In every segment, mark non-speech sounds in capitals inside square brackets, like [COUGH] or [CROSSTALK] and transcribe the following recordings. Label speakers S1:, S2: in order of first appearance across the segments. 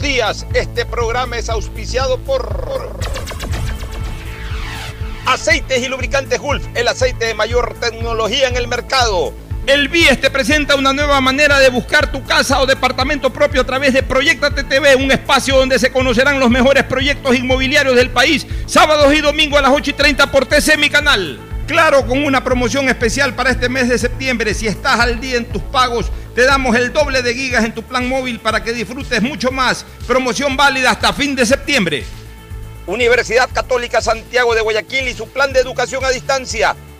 S1: Días, este programa es auspiciado por Aceites y lubricantes Gulf, el aceite de mayor tecnología en el mercado. El BIES te presenta una nueva manera de buscar tu casa o departamento propio a través de Proyectate TV, un espacio donde se conocerán los mejores proyectos inmobiliarios del país, sábados y domingos a las 8 y 30 por TC Mi Canal. Claro, con una promoción especial para este mes de septiembre. Si estás al día en tus pagos, te damos el doble de gigas en tu plan móvil para que disfrutes mucho más. Promoción válida hasta fin de septiembre. Universidad Católica Santiago de Guayaquil y su plan de educación a distancia,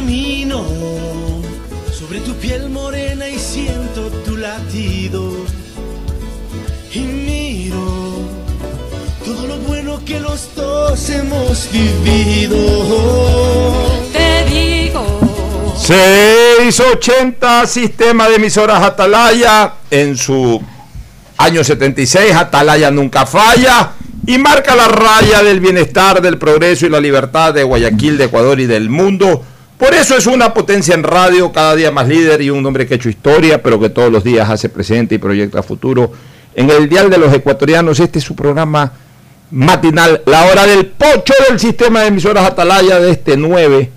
S2: Camino sobre tu piel morena y siento tu latido. Y miro todo lo bueno que los dos hemos vivido.
S3: Te digo.
S1: 680 Sistema de Emisoras Atalaya en su año 76. Atalaya nunca falla y marca la raya del bienestar, del progreso y la libertad de Guayaquil, de Ecuador y del mundo. Por eso es una potencia en radio, cada día más líder y un hombre que ha hecho historia, pero que todos los días hace presente y proyecta futuro. En el Dial de los Ecuatorianos, este es su programa matinal, la hora del pocho del sistema de emisoras Atalaya de este 9,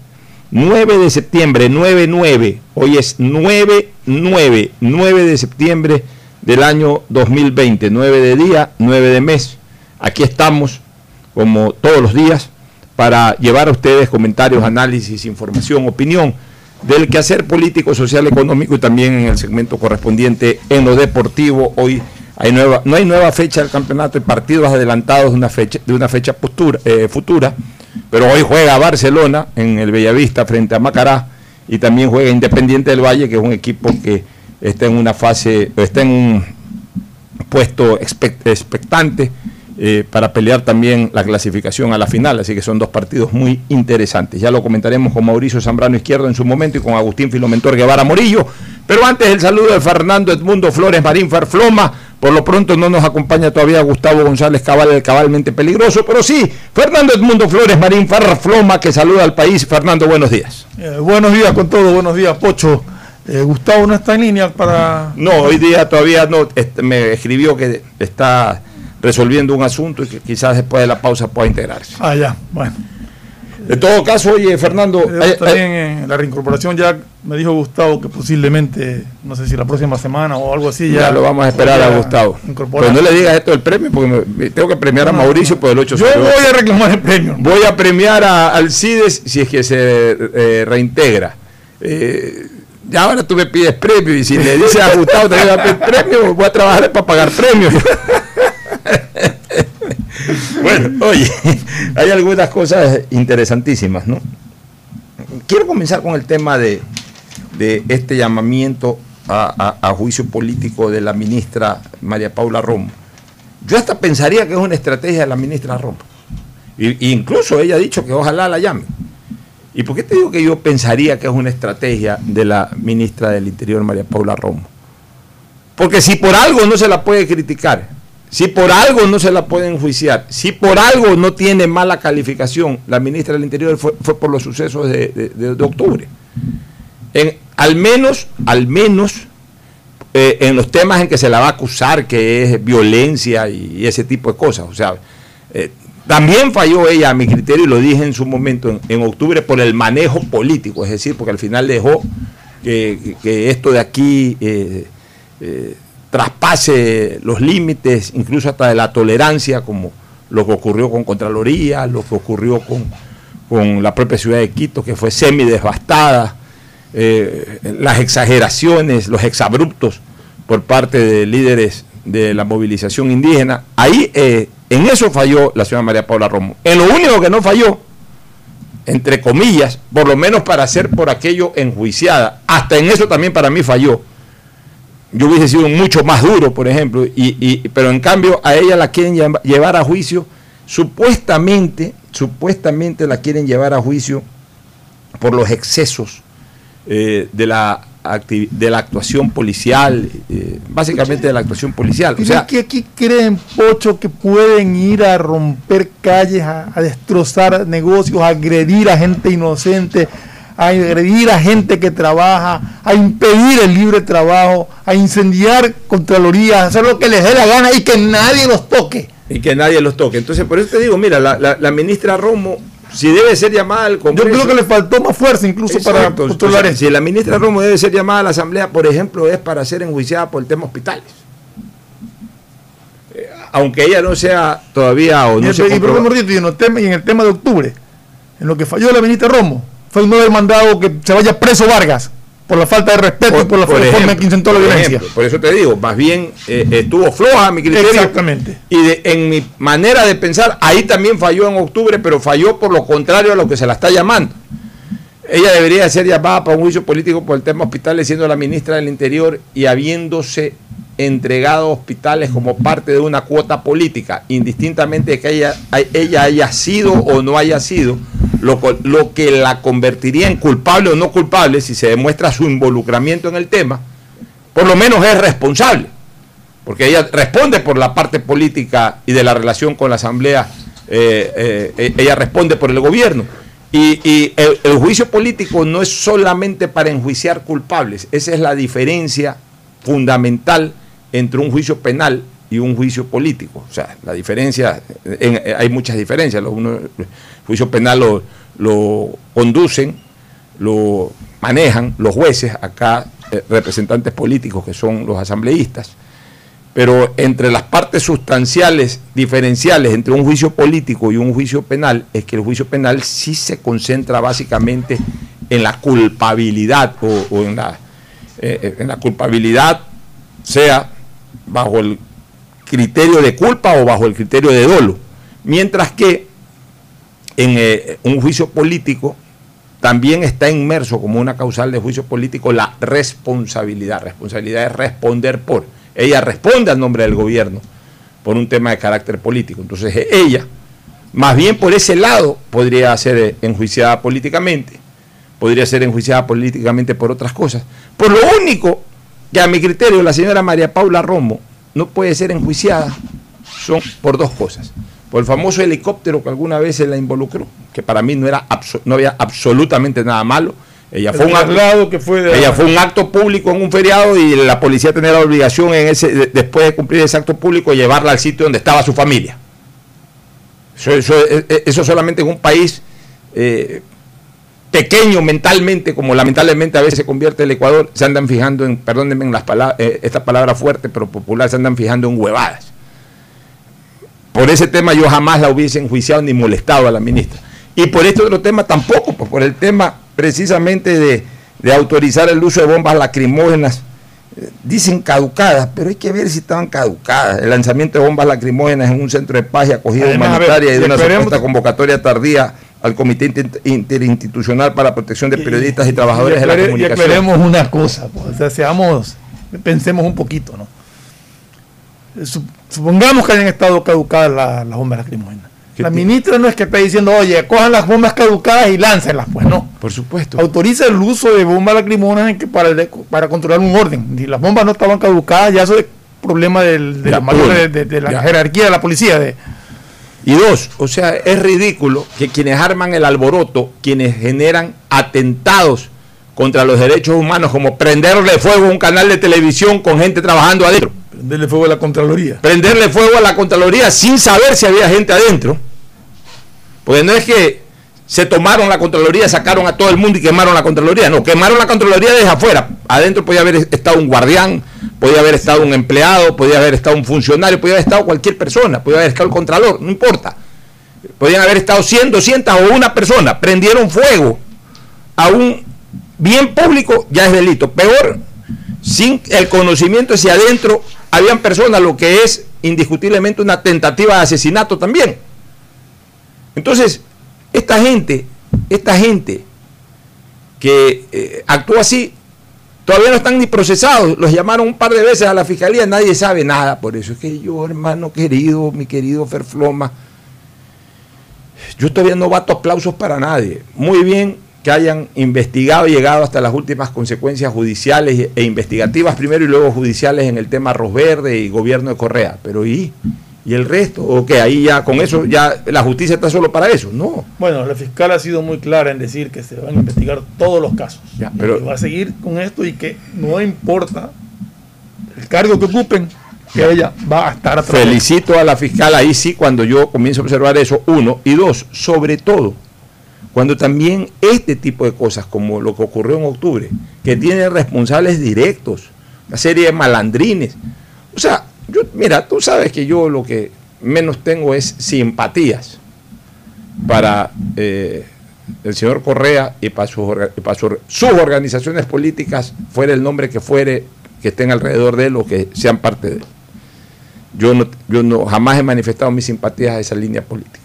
S1: 9 de septiembre, 9-9, hoy es 9-9, 9 de septiembre del año 2020, 9 de día, 9 de mes. Aquí estamos, como todos los días, para llevar a ustedes comentarios, análisis, información, opinión del quehacer político, social, económico y también en el segmento correspondiente en lo deportivo. Hoy hay nueva, no hay nueva fecha del campeonato, hay partidos adelantados de una fecha, de una fecha postura, eh, futura, pero hoy juega Barcelona en el Bellavista frente a Macará y también juega Independiente del Valle, que es un equipo que está en una fase, está en un puesto expectante eh, para pelear también la clasificación a la final. Así que son dos partidos muy interesantes. Ya lo comentaremos con Mauricio Zambrano Izquierdo en su momento y con Agustín Filomentor Guevara Morillo. Pero antes el saludo de Fernando Edmundo Flores Marín Farfloma. Por lo pronto no nos acompaña todavía Gustavo González Cabal, el cabalmente peligroso, pero sí, Fernando Edmundo Flores Marín Farfloma, que saluda al país. Fernando, buenos días.
S4: Eh, buenos días con todo, buenos días, Pocho. Eh, Gustavo no está en línea para...
S1: No, hoy día todavía no, me escribió que está resolviendo un asunto y que quizás después de la pausa pueda integrarse.
S4: Ah, ya, bueno.
S1: De todo caso, oye, Fernando.
S4: Eh, también en la reincorporación ya me dijo Gustavo que posiblemente, no sé si la próxima semana o algo así, ya,
S1: ya lo vamos a esperar a Gustavo. Pero no le digas esto del premio porque me, tengo que premiar a Mauricio por el 8
S4: Yo voy a reclamar el premio.
S1: Voy a premiar a Alcides si es que se eh, reintegra. Eh, ya ahora tú me pides premio y si le dices a Gustavo te voy a pedir premio, voy a trabajar para pagar premios. [LAUGHS] bueno, oye, hay algunas cosas interesantísimas, ¿no? Quiero comenzar con el tema de, este llamamiento a, juicio político de la ministra María Paula Romo. Yo hasta pensaría que es una estrategia de la ministra Romo. incluso ella ha dicho que ojalá la llame. ¿Y por qué te digo que yo pensaría que es una estrategia de la ministra del Interior, María Paula Romo? Porque si por algo no se la puede criticar, si por algo no se la puede enjuiciar, si por algo no tiene mala calificación, la ministra del Interior fue, por los sucesos de, octubre. Al menos, al menos, eh, en los temas en que se la va a acusar, que es violencia y, ese tipo de cosas. O sea, eh, también falló ella, a mi criterio, y lo dije en su momento, en, octubre, por el manejo político, es decir, porque al final dejó que, esto de aquí eh, traspase los límites, incluso hasta de la tolerancia, como lo que ocurrió con Contraloría, lo que ocurrió con, con la propia ciudad de Quito, que fue semi devastada, eh, las exageraciones, los exabruptos por parte de líderes de la movilización indígena. Ahí, eh, en eso falló la señora María Paula Romo. En lo único que no falló, entre comillas, por lo menos para ser por aquello enjuiciada, hasta en eso también para mí falló. Yo hubiese sido mucho más duro, por ejemplo, y, y- pero en cambio a ella la quieren llevar a juicio, supuestamente, supuestamente la quieren llevar a juicio por los excesos eh, de, la de la actuación policial, eh, básicamente de la actuación policial. O
S4: ¿Creen
S1: sea,
S4: que aquí creen, Pocho, que pueden ir a romper calles, a, a destrozar negocios, a agredir a gente inocente, a agredir a gente que trabaja, a impedir el libre trabajo, a incendiar contralorías, a hacer lo que les dé la gana y que nadie los toque?
S1: y que nadie los toque. Entonces, por eso te digo, mira, la, la- la ministra Romo, si debe ser llamada al
S4: Yo
S1: Congreso...
S4: creo que le faltó más fuerza incluso para controlar
S1: O sea. Si la ministra Romo debe ser llamada a la Asamblea, por ejemplo, es para ser enjuiciada por el tema hospitales. Eh, aunque ella no sea todavía o
S4: Y,
S1: no
S4: el,
S1: se
S4: y, y y en el tema de octubre, en lo que falló la ministra Romo, fue no haber mandado que se vaya preso Vargas por la falta de respeto y por la forma que intentó la
S1: por
S4: violencia.
S1: ejemplo, por eso te digo, más bien eh, estuvo floja a mi criterio.
S4: Exactamente.
S1: Y de- en mi manera de pensar, ahí también falló en octubre, pero falló por lo contrario a lo que se la está llamando. Ella debería ser llamada para un juicio político por el tema hospitales, siendo la ministra del Interior y habiéndose entregado hospitales como parte de una cuota política, indistintamente de que ella, ella haya sido o no haya sido, lo, lo que la convertiría en culpable o no culpable, si se demuestra su involucramiento en el tema, por lo menos es responsable, porque ella responde por la parte política y de la relación con la Asamblea, eh, eh, eh, ella responde por el gobierno. Y, el, juicio político no es solamente para enjuiciar culpables, esa es la diferencia fundamental entre un juicio penal y un juicio político. O sea, la diferencia, en- hay muchas diferencias. Lo uno- juicio penal lo, lo conducen, lo manejan los jueces, acá eh, representantes políticos que son los asambleístas. Pero entre las partes sustanciales diferenciales entre un juicio político y un juicio penal es que el juicio penal sí se concentra básicamente en la culpabilidad o, en, la, eh, en la culpabilidad, sea bajo el criterio de culpa o bajo el criterio de dolo. Mientras que en eh, un juicio político también está inmerso como una causal de juicio político la responsabilidad. Responsabilidad es responder por. Ella responde al nombre del gobierno por un tema de carácter político. Entonces eh, ella, más bien por ese lado, podría ser eh, enjuiciada políticamente, podría ser enjuiciada políticamente por otras cosas. Por lo único que a mi criterio la señora María Paula Romo no puede ser enjuiciada son por dos cosas. Por el famoso helicóptero que alguna vez se la involucró, que para mí no, era no había absolutamente nada malo. Ella fue, un acto,
S4: que fue de-
S1: ella fue un acto público en un feriado y la policía tenía la obligación en ese, de- después de cumplir ese acto público llevarla al sitio donde estaba su familia. Eso, eso- eh, eso solamente en un país eh, pequeño mentalmente, como lamentablemente a veces se convierte el Ecuador, se andan fijando en, perdónenme en las palabras, eh, esta palabra fuerte pero popular, se andan fijando en huevadas. Por ese tema yo jamás la hubiese enjuiciado ni molestado a la ministra. Y por este otro tema tampoco, pues por el tema precisamente de, de autorizar el uso de bombas lacrimógenas. Eh, Dicen caducadas, pero hay que ver si estaban caducadas. El lanzamiento de bombas lacrimógenas en un centro de paz y acogida
S4: Además, a ver,
S1: humanitaria y de
S4: y
S1: una supuesta convocatoria tardía al Comité Inter- Interinstitucional para la Protección de Periodistas y, Trabajadores de la
S4: aclare-
S1: Comunicación.
S4: Y aclaremos una cosa, pues, o sea, seamos, pensemos un poquito, ¿no? Eh, Supongamos que hayan estado caducadas la- las bombas lacrimógenas. La ministra no es que esté diciendo, oye, cojan las bombas caducadas y láncenlas, pues no.
S1: Por supuesto.
S4: Autoriza el uso de bombas lacrimógenas para, para controlar un orden. Si las bombas no estaban caducadas, ya eso es problema del, de,
S1: Ya, uno.
S4: de, de- de la jerarquía de la policía. De,
S1: Y dos, o sea, es ridículo que quienes arman el alboroto, quienes generan atentados contra los derechos humanos, como prenderle fuego a un canal de televisión con gente trabajando adentro,
S4: prenderle fuego a la Contraloría.
S1: prenderle fuego a la Contraloría sin saber si había gente adentro, porque no es que se tomaron la Contraloría, sacaron a todo el mundo y quemaron la Contraloría, no, quemaron la Contraloría desde afuera, adentro podía haber estado un guardián, podía haber estado un empleado, podía haber estado un funcionario, podía haber estado cualquier persona, podía haber estado el Contralor, no importa. Podían haber estado 100, 200 o una persona. Prendieron fuego a un bien público, ya es delito. Peor, sin el conocimiento si adentro habían personas, lo que es indiscutiblemente una tentativa de asesinato también. Entonces, esta gente, esta gente que eh, actúa así, todavía no están ni procesados. Los llamaron un par de veces a la fiscalía, nadie sabe nada. Por eso es que yo, hermano querido, mi querido Ferfloma, yo todavía no bato aplausos para nadie. Muy bien que hayan investigado y llegado hasta las últimas consecuencias judiciales e investigativas primero y luego judiciales en el tema Arroz Verde y gobierno de Correa. Pero ¿y? ¿Y el resto? ¿O qué? Ahí ya con eso ya la justicia está solo para eso. No.
S4: Bueno, la fiscal ha sido muy clara en decir que se van a investigar todos los casos.
S1: Ya,
S4: Y
S1: pero-
S4: que va a seguir con esto y que no importa el cargo que ocupen, que ella va a estar.
S1: Felicito a la fiscal ahí sí cuando yo comienzo a observar eso, uno. Y dos, sobre todo, cuando también este tipo de cosas, como lo que ocurrió en octubre, que tiene responsables directos, una serie de malandrines. O sea, yo, mira, tú sabes que yo lo que menos tengo es simpatías para eh, el señor Correa y para, sus, sus organizaciones políticas, fuera el nombre que fuere, que estén alrededor de él o que sean parte de él. Yo no, yo no jamás he manifestado mis simpatías a esa línea política.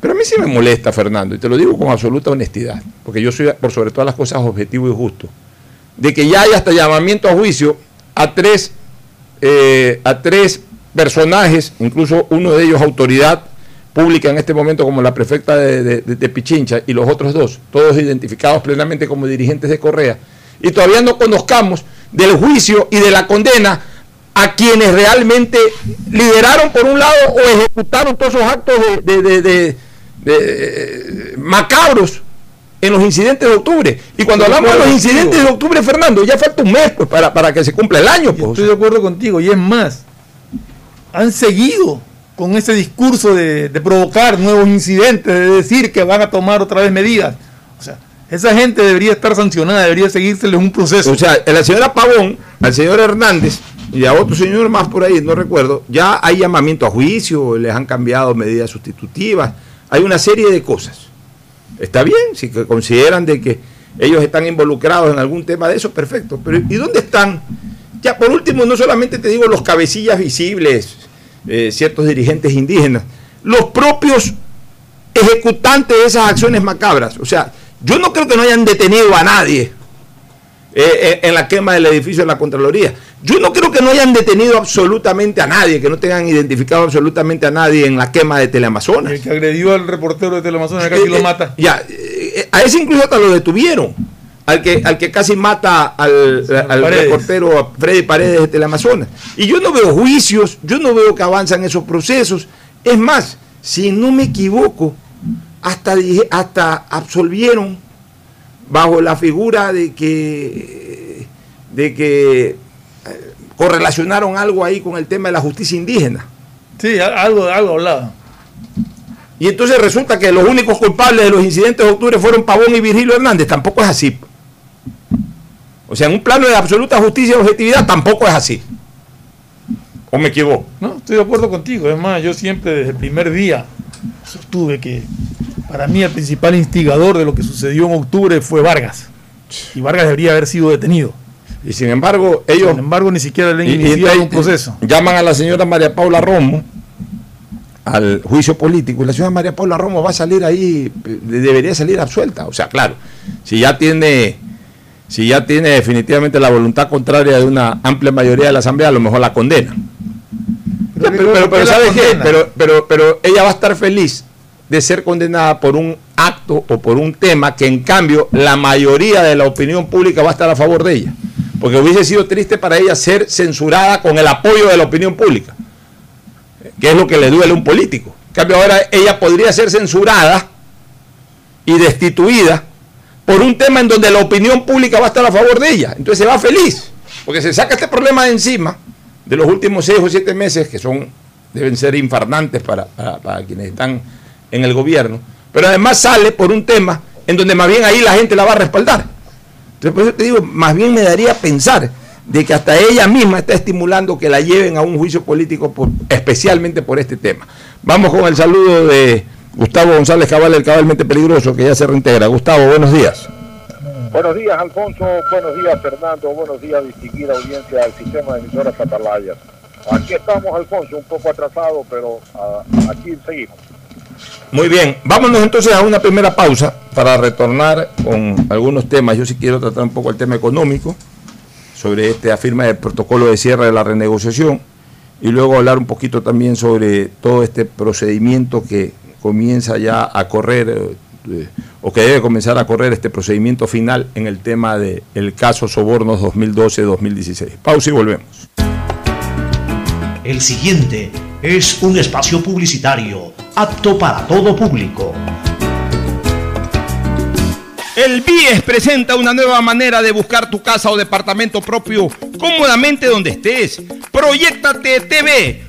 S1: Pero a mí sí me molesta, Fernando, y te lo digo con absoluta honestidad, porque yo soy, por sobre todas las cosas, objetivo y justo, de que ya hay hasta llamamiento a juicio a tres, eh, a tres personajes, incluso uno de ellos autoridad pública en este momento como la prefecta de, de- de- de Pichincha y los otros dos, todos identificados plenamente como dirigentes de Correa, y todavía no conozcamos del juicio y de la condena a quienes realmente lideraron por un lado o ejecutaron todos esos actos de, de- de- de- de- macabros en los incidentes de octubre. Y cuando
S4: Estoy
S1: hablamos de los incidentes
S4: contigo.
S1: de octubre, Fernando, ya falta un mes pues, para, para que se cumpla el año. Pues.
S4: estoy de acuerdo contigo. Y es más, han seguido con ese discurso de, de provocar nuevos incidentes, de decir que van a tomar otra vez medidas. O sea, esa gente debería estar sancionada, debería seguírseles un proceso.
S1: O sea, la señora Pavón, al señor Hernández y a otro señor más por ahí, no recuerdo, ya hay llamamiento a juicio, les han cambiado medidas sustitutivas, hay una serie de cosas. Está bien, si consideran de que ellos están involucrados en algún tema de eso, perfecto. Pero ¿y dónde están? Ya por último, no solamente te digo los cabecillas visibles, eh, ciertos dirigentes indígenas, los propios ejecutantes de esas acciones macabras. O sea, yo no creo que no hayan detenido a nadie eh, eh, en la quema del edificio de la Contraloría. Yo no creo que no hayan detenido absolutamente a nadie, que no tengan identificado absolutamente a nadie en la quema de Teleamazonas.
S4: el que agredió al reportero de Teleamazonas casi
S1: Eh,
S4: lo mata.
S1: Ya, a ese incluso hasta lo detuvieron. Al que, al que casi mata al, al reportero a Freddy Paredes de Teleamazonas. Y yo no veo juicios, yo no veo que avanzan esos procesos. Es más, si no me equivoco, hasta, hasta absolvieron bajo la figura de que, de que eh, correlacionaron algo ahí con el tema de la justicia indígena.
S4: Sí, algo, algo hablaba.
S1: Y entonces resulta que los únicos culpables de los incidentes de octubre fueron Pavón y Virgilio Hernández. Tampoco es así. O sea, en un plano de absoluta justicia y objetividad tampoco es así. ¿O me equivoco?
S4: No, estoy de acuerdo contigo. Es más, yo siempre desde el primer día sostuve que para mí el principal instigador de lo que sucedió en octubre fue Vargas. Y Vargas debería haber sido detenido.
S1: Y sin embargo, ellos
S4: Sin embargo, ni siquiera le han
S1: y- y
S4: un proceso.
S1: llaman a la señora María Paula Romo al juicio político y la señora María Paula Romo va a salir ahí, eh, debería salir absuelta. O sea, claro, si ya tiene, si ya tiene definitivamente la voluntad contraria de una amplia mayoría de la Asamblea, a lo mejor la condena. Pero pero, ¿sabes qué? Pero, pero, pero ella va a estar feliz de ser condenada por un acto o por un tema que en cambio la mayoría de la opinión pública va a estar a favor de ella. Porque hubiese sido triste para ella ser censurada con el apoyo de la opinión pública, que es lo que le duele a un político. En cambio ahora ella podría ser censurada y destituida por un tema en donde la opinión pública va a estar a favor de ella. Entonces se va feliz, porque se saca este problema de encima de los últimos seis o siete meses, que son deben ser infarnantes para, para, para quienes están en el gobierno, pero además sale por un tema en donde más bien ahí la gente la va a respaldar. Entonces, por eso te digo, más bien me daría pensar de que hasta ella misma está estimulando que la lleven a un juicio político, por, especialmente por este tema. Vamos con el saludo de Gustavo González Cabal, el cabalmente peligroso, que ya se reintegra. Gustavo, buenos días.
S5: Buenos días, Alfonso. Buenos días, Fernando. Buenos días, distinguida audiencia del sistema de emisoras Catalayas. Aquí estamos, Alfonso, un poco atrasado, pero uh, aquí seguimos.
S1: Muy bien, vámonos entonces a una primera pausa para retornar con algunos temas. Yo sí quiero tratar un poco el tema económico, sobre esta firma del protocolo de cierre de la renegociación, y luego hablar un poquito también sobre todo este procedimiento que comienza ya a correr, eh, o que debe comenzar a correr este procedimiento final en el tema del el caso Sobornos 2012-2016. Pausa y volvemos.
S6: El siguiente es un espacio publicitario apto para todo público.
S1: El BIES presenta una nueva manera de buscar tu casa o departamento propio cómodamente donde estés. Proyectate TV,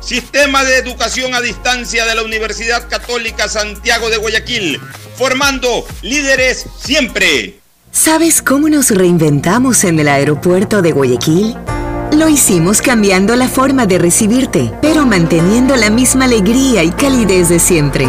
S1: Sistema de Educación a Distancia de la Universidad Católica Santiago de Guayaquil, formando líderes siempre.
S7: ¿Sabes cómo nos reinventamos en el aeropuerto de Guayaquil? Lo hicimos cambiando la forma de recibirte, pero manteniendo la misma alegría y calidez de siempre.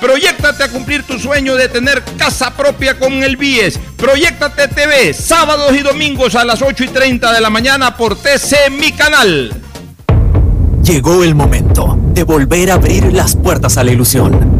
S1: Proyectate a cumplir tu sueño de tener casa propia con el BIES. Proyectate TV, sábados y domingos a las 8 y 30 de la mañana por TC Mi Canal.
S8: Llegó el momento de volver a abrir las puertas a la ilusión,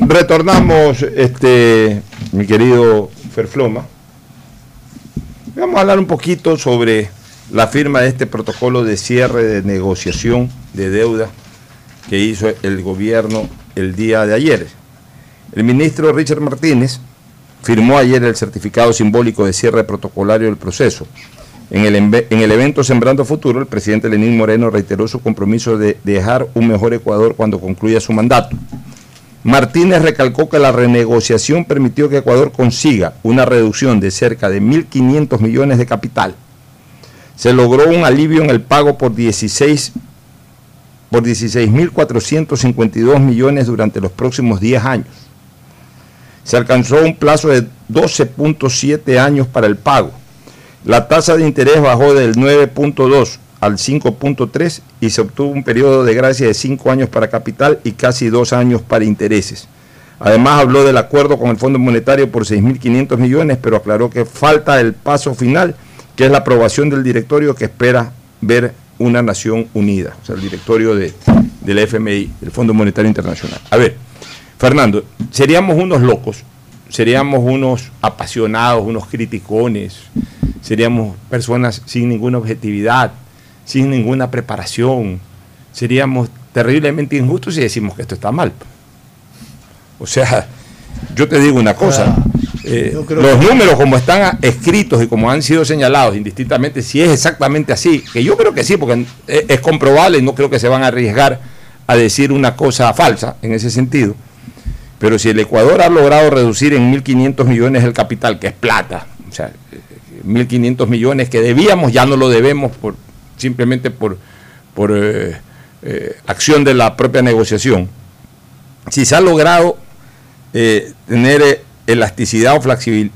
S1: retornamos, este, mi querido Ferfloma. Vamos a hablar un poquito sobre la firma de este protocolo de cierre de negociación de deuda que hizo el gobierno el día de ayer. El ministro Richard Martínez firmó ayer el certificado simbólico de cierre protocolario del proceso. En el, en el, evento Sembrando Futuro, el presidente Lenín Moreno reiteró su compromiso de dejar un mejor Ecuador cuando concluya su mandato. Martínez recalcó que la renegociación permitió que Ecuador consiga una reducción de cerca de 1.500 millones de capital. Se logró un alivio en el pago por 16 por 16.452 millones durante los próximos 10 años. Se alcanzó un plazo de 12.7 años para el pago. La tasa de interés bajó del 9.2 al 5.3 y se obtuvo un periodo de gracia de 5 años para capital y casi 2 años para intereses. Además habló del acuerdo con el Fondo Monetario por 6.500 millones, pero aclaró que falta el paso final, que es la aprobación del directorio que espera ver una nación unida, o sea, el directorio de, del FMI, del Fondo Monetario Internacional. A ver, Fernando, seríamos unos locos, seríamos unos apasionados, unos criticones, seríamos personas sin ninguna objetividad, sin ninguna preparación. Seríamos terriblemente injustos si decimos que esto está mal. O sea, yo te digo una cosa, eh, los números como están escritos y como han sido señalados indistintamente, si es exactamente así, que yo creo que sí, porque es, comprobable y no creo que se van a arriesgar a decir una cosa falsa en ese sentido. Pero si el Ecuador ha logrado reducir en 1.500 millones el capital, que es plata, o sea, 1.500 millones que debíamos, ya no lo debemos por, simplemente por, por eh, eh, acción de la propia negociación. Si se ha logrado eh, tener elasticidad o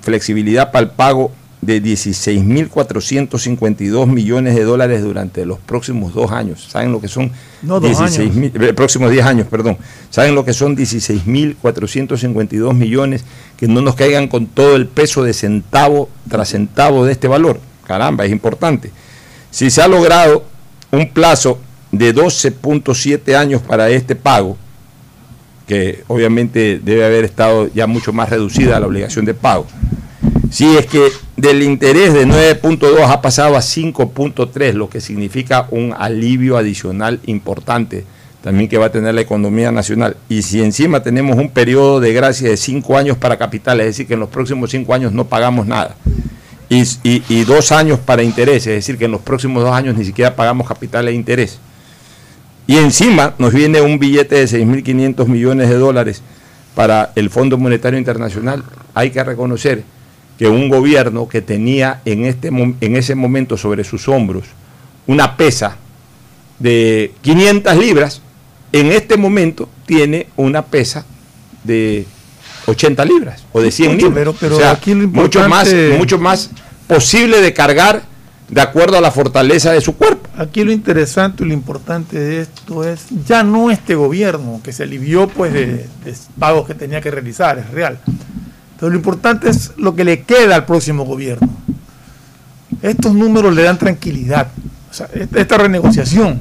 S1: flexibilidad para el pago de 16.452 millones de dólares durante los próximos dos años. ¿Saben lo que son?
S4: No, dos
S1: 16
S4: años.
S1: mil- eh, próximos 10 años, perdón. ¿Saben lo que son 16.452 millones que no nos caigan con todo el peso de centavo tras centavo de este valor? Caramba, es importante. Si se ha logrado un plazo de 12.7 años para este pago, que obviamente debe haber estado ya mucho más reducida la obligación de pago. Si es que del interés de 9.2 ha pasado a 5.3, lo que significa un alivio adicional importante también que va a tener la economía nacional. Y si encima tenemos un periodo de gracia de 5 años para capital, es decir, que en los próximos 5 años no pagamos nada. Y, y, y dos años para interés, es decir, que en los próximos dos años ni siquiera pagamos capital e interés. Y encima nos viene un billete de 6.500 millones de dólares para el Fondo Monetario Internacional. Hay que reconocer que un gobierno que tenía en, este, en ese momento sobre sus hombros una pesa de 500 libras, en este momento tiene una pesa de 80 libras o de 100
S4: Mucho,
S1: libras.
S4: pero- pero
S1: O sea,
S4: aquí lo
S1: mucho, más,
S4: importante-
S1: mucho más posible de cargar de acuerdo a la fortaleza de su cuerpo.
S4: Aquí lo interesante y lo importante de esto es ya no este gobierno que se alivió pues de, de pagos que tenía que realizar, es real. Pero lo importante es lo que le queda al próximo gobierno. Estos números le dan tranquilidad. O sea, esta, renegociación.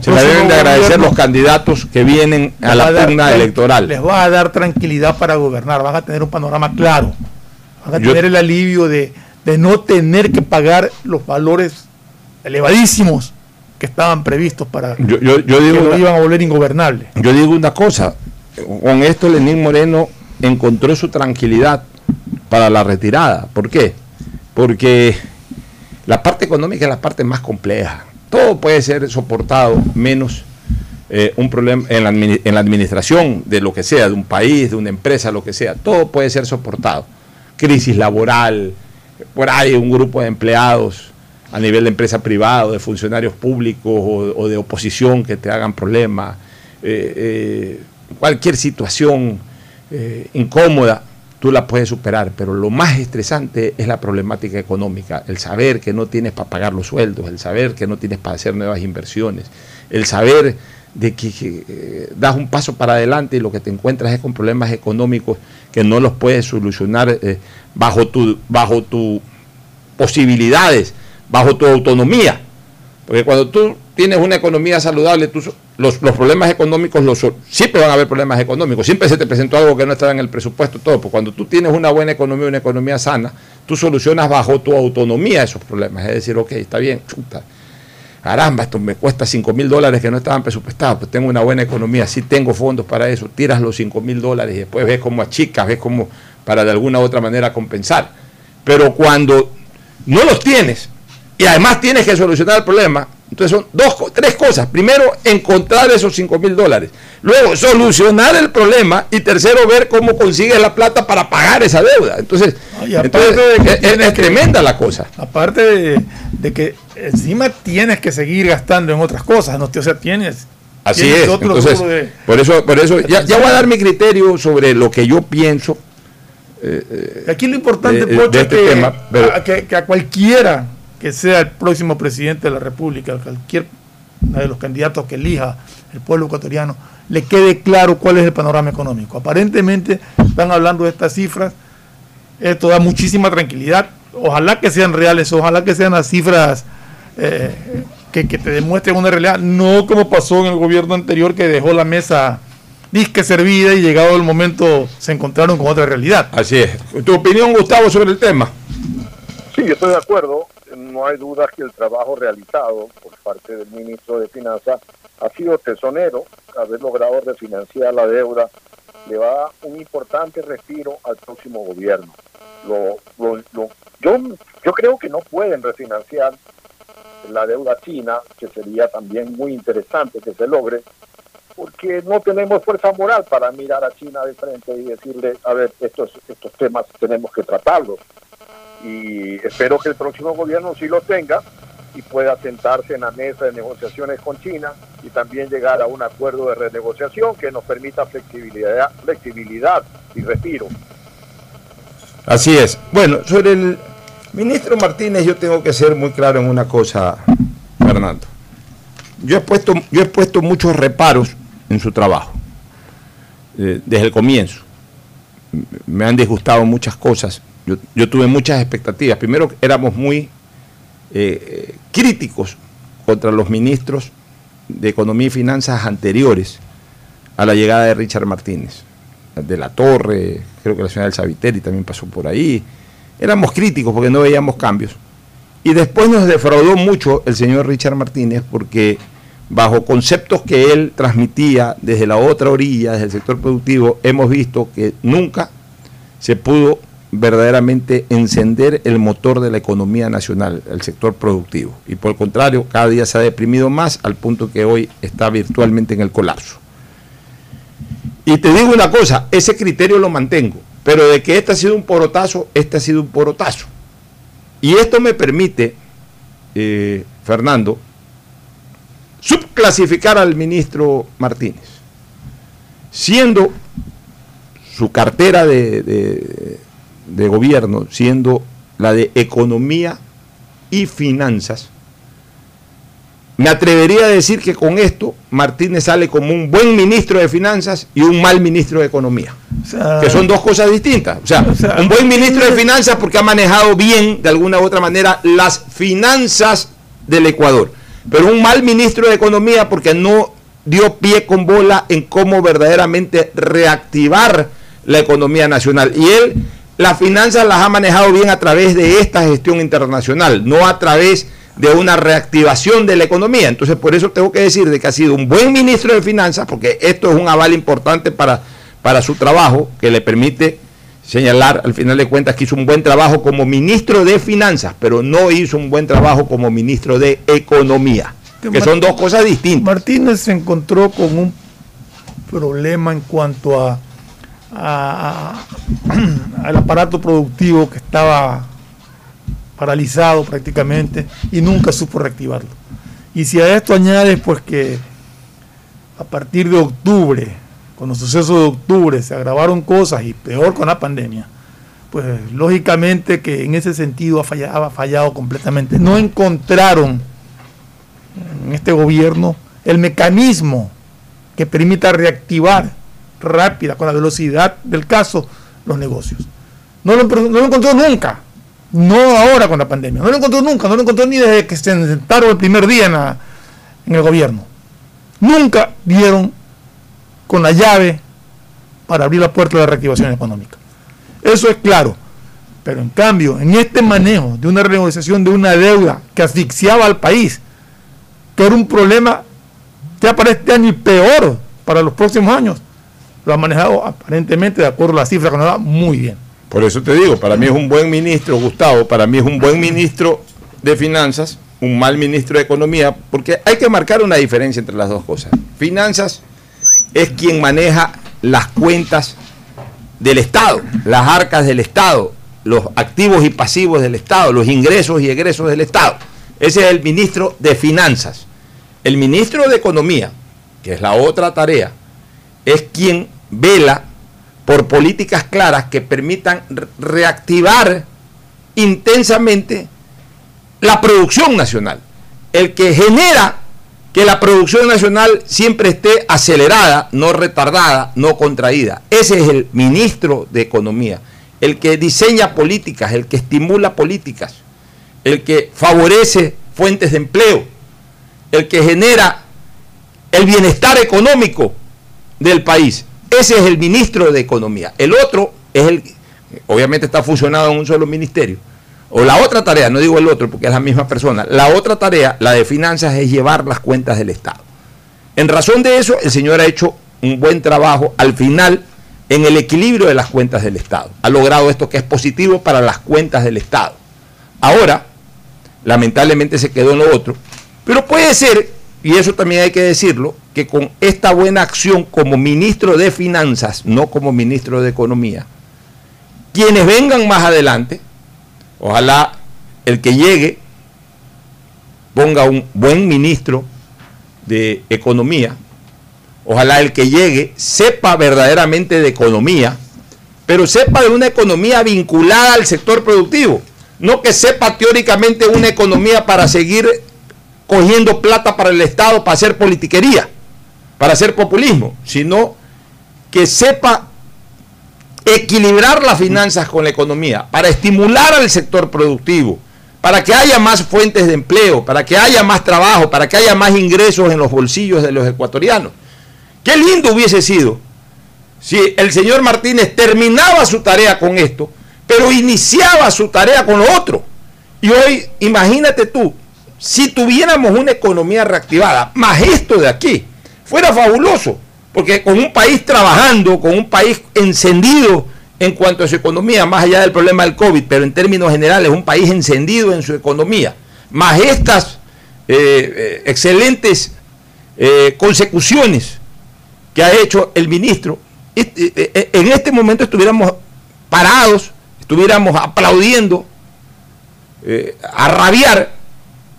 S1: Se la deben de agradecer los candidatos que vienen a la
S4: dar
S1: pugna electoral.
S4: Les va a dar tranquilidad para gobernar, van a tener un panorama claro. Van a
S1: Yo-
S4: tener el alivio de, de no tener que pagar los valores elevadísimos que estaban previstos para
S1: Yo, yo- yo
S4: que
S1: digo
S4: lo
S1: una-
S4: iban a volver ingobernable.
S1: Yo digo una cosa, con esto Lenín Moreno encontró su tranquilidad para la retirada. ¿Por qué? Porque la parte económica es la parte más compleja. Todo puede ser soportado menos eh, un problema en la, en la administración de lo que sea, de un país, de una empresa, lo que sea. Todo puede ser soportado. Crisis laboral, por ahí un grupo de empleados a nivel de empresa privada, de funcionarios públicos o, de oposición que te hagan problemas, eh, eh, cualquier situación eh, incómoda, tú la puedes superar, pero lo más estresante es la problemática económica, el saber que no tienes para pagar los sueldos, el saber que no tienes para hacer nuevas inversiones, el saber de que, das un paso para adelante y lo que te encuentras es con problemas económicos que no los puedes solucionar eh, bajo tu bajo tu posibilidades, bajo tu autonomía. Porque cuando tú tienes una economía saludable, los, los problemas económicos, los, siempre van a haber problemas económicos, siempre se te presentó algo que no estaba en el presupuesto, todo. Porque cuando tú tienes una buena economía, una economía sana, tú solucionas bajo tu autonomía esos problemas. Es decir, ok, está bien, chuta, caramba, esto me cuesta 5 mil dólares que no estaban presupuestados, pues tengo una buena economía, sí tengo fondos para eso, tiras los 5 mil dólares y después ves cómo achicas, ves cómo para de alguna u otra manera compensar. Pero cuando no los tienes y además tienes que solucionar el problema, entonces son dos, tres cosas. Primero, encontrar esos 5 mil dólares. Luego, solucionar el problema. Y tercero, ver cómo consigues la plata para pagar esa deuda. Entonces,
S4: Y aparte
S1: entonces,
S4: de que
S1: es-
S4: que-
S1: tremenda la cosa.
S4: Aparte de, de que encima tienes que seguir gastando en otras cosas, ¿no? o sea, tienes.
S1: Así
S4: tienes
S1: es.
S4: otro
S1: Entonces,
S4: de-
S1: por eso, por eso ya, ya voy a dar mi criterio sobre lo que yo pienso.
S4: Aquí lo importante,
S1: de-
S4: Pocho,
S1: este
S4: que,
S1: tema, pero-
S4: a, que- que a cualquiera que sea el próximo presidente de la República, cualquier de los candidatos que elija el pueblo ecuatoriano, le quede claro cuál es el panorama económico. Aparentemente están hablando de estas cifras, esto da muchísima tranquilidad. Ojalá que sean reales, ojalá que sean las cifras eh, que, que te demuestren una realidad, no como pasó en el gobierno anterior que dejó la mesa disque servida y llegado el momento se encontraron con otra realidad.
S1: Así es. ¿Tu opinión, Gustavo, sobre el tema?
S5: Sí, yo estoy de acuerdo. No hay duda que el trabajo realizado por parte del ministro de Finanzas ha sido tesonero. Haber logrado refinanciar la deuda le va un importante respiro al próximo gobierno. Lo, lo- lo- yo, yo creo que no pueden refinanciar la deuda china, que sería también muy interesante que se logre, porque no tenemos fuerza moral para mirar a China de frente y decirle, a ver, estos, estos temas tenemos que tratarlos y espero que el próximo gobierno sí lo tenga y pueda sentarse en la mesa de negociaciones con China y también llegar a un acuerdo de renegociación que nos permita flexibilidad, flexibilidad y respiro.
S1: Así es. Bueno, sobre el Ministro Martínez, yo tengo que ser muy claro en una cosa, Fernando. Yo he puesto, yo he puesto muchos reparos en su trabajo, eh, desde el comienzo. Me han disgustado muchas cosas. Yo, yo tuve muchas expectativas. Primero, éramos muy eh, críticos contra los ministros de Economía y Finanzas anteriores a la llegada de Richard Martínez. De la Torre, creo que la señora del Saviteri también pasó por ahí. Éramos críticos porque no veíamos cambios. Y después nos defraudó mucho el señor Richard Martínez porque bajo conceptos que él transmitía desde la otra orilla, desde el sector productivo, hemos visto que nunca se pudo verdaderamente encender el motor de la economía nacional, el sector productivo. Y por el contrario, cada día se ha deprimido más al punto que hoy está virtualmente en el colapso. Y te digo una cosa, ese criterio lo mantengo, pero de que este ha sido un porotazo, este ha sido un porotazo. Y esto me permite, eh, Fernando, subclasificar al ministro Martínez, siendo su cartera de, de- de gobierno, siendo la de economía y finanzas, me atrevería a decir que con esto Martínez sale como un buen ministro de finanzas y un mal ministro de economía. que son dos cosas distintas. O sea, un buen ministro de finanzas porque ha manejado bien, de alguna u otra manera, las finanzas del Ecuador. Pero un mal ministro de economía porque no dio pie con bola en cómo verdaderamente reactivar la economía nacional. Y él las finanzas las ha manejado bien a través de esta gestión internacional, no a través de una reactivación de la economía. Entonces, por eso tengo que decir de que ha sido un buen ministro de finanzas, porque esto es un aval importante para, para su trabajo, que le permite señalar, al final de cuentas, que hizo un buen trabajo como ministro de finanzas, pero no hizo un buen trabajo como ministro de economía, que son dos cosas distintas.
S4: Martínez se encontró con un problema en cuanto a, al aparato productivo que estaba paralizado prácticamente y nunca supo reactivarlo. Y si a esto añades pues que a partir de octubre, con los sucesos de octubre, se agravaron cosas y peor con la pandemia, pues lógicamente que en ese sentido ha fallado, ha fallado completamente. No encontraron en este gobierno el mecanismo que permita reactivar rápida, con la velocidad del caso, los negocios. No lo, encontró nunca. No ahora con la pandemia. No lo encontró nunca. No lo encontró ni desde que se sentaron el primer día en el gobierno. Nunca dieron con la llave para abrir la puerta de la reactivación económica. Eso es claro. Pero en cambio, en este manejo de una renegociación de una deuda que asfixiaba al país, que era un problema ya para este año y peor para los próximos años, lo ha manejado aparentemente, de acuerdo a la cifra que nos da, muy bien.
S1: Por eso te digo, para mí es un buen ministro, Gustavo, para mí es un buen ministro de finanzas, un mal ministro de economía, porque hay que marcar una diferencia entre las dos cosas. Finanzas es quien maneja las cuentas del Estado, las arcas del Estado, los activos y pasivos del Estado, los ingresos y egresos del Estado. Ese es el ministro de finanzas. El ministro de economía, que es la otra tarea, es quien vela por políticas claras que permitan re- reactivar intensamente la producción nacional. El que genera que la producción nacional siempre esté acelerada, no retardada, no contraída. Ese es el ministro de Economía, el que diseña políticas, el que estimula políticas, el que favorece fuentes de empleo, el que genera el bienestar económico del país. Ese es el ministro de Economía. El otro es el, obviamente está fusionado en un solo ministerio. O la otra tarea, no digo el otro porque es la misma persona, la otra tarea, la de finanzas, es llevar las cuentas del Estado. En razón de eso, el señor ha hecho un buen trabajo al final en el equilibrio de las cuentas del Estado. Ha logrado esto que es positivo para las cuentas del Estado. Ahora, lamentablemente se quedó en lo otro, pero puede ser, y eso también hay que decirlo, que con esta buena acción como ministro de Finanzas, no como ministro de Economía, quienes vengan más adelante, ojalá el que llegue ponga un buen ministro de Economía, ojalá el que llegue sepa verdaderamente de economía, pero sepa de una economía vinculada al sector productivo. no que sepa teóricamente una economía para seguir cogiendo plata para el Estado para hacer politiquería, para hacer populismo, sino que sepa equilibrar las finanzas con la economía, para estimular al sector productivo, para que haya más fuentes de empleo, para que haya más trabajo, para que haya más ingresos en los bolsillos de los ecuatorianos. Qué lindo hubiese sido si el señor Martínez terminaba su tarea con esto, pero iniciaba su tarea con lo otro. Y hoy, imagínate tú, si tuviéramos una economía reactivada, más esto de aquí, fuera fabuloso, porque con un país trabajando, con un país encendido en cuanto a su economía, más allá del problema del COVID, pero en términos generales, un país encendido en su economía, más estas eh, eh, excelentes eh, consecuciones que ha hecho el ministro, en este momento estuviéramos parados, estuviéramos aplaudiendo, a rabiar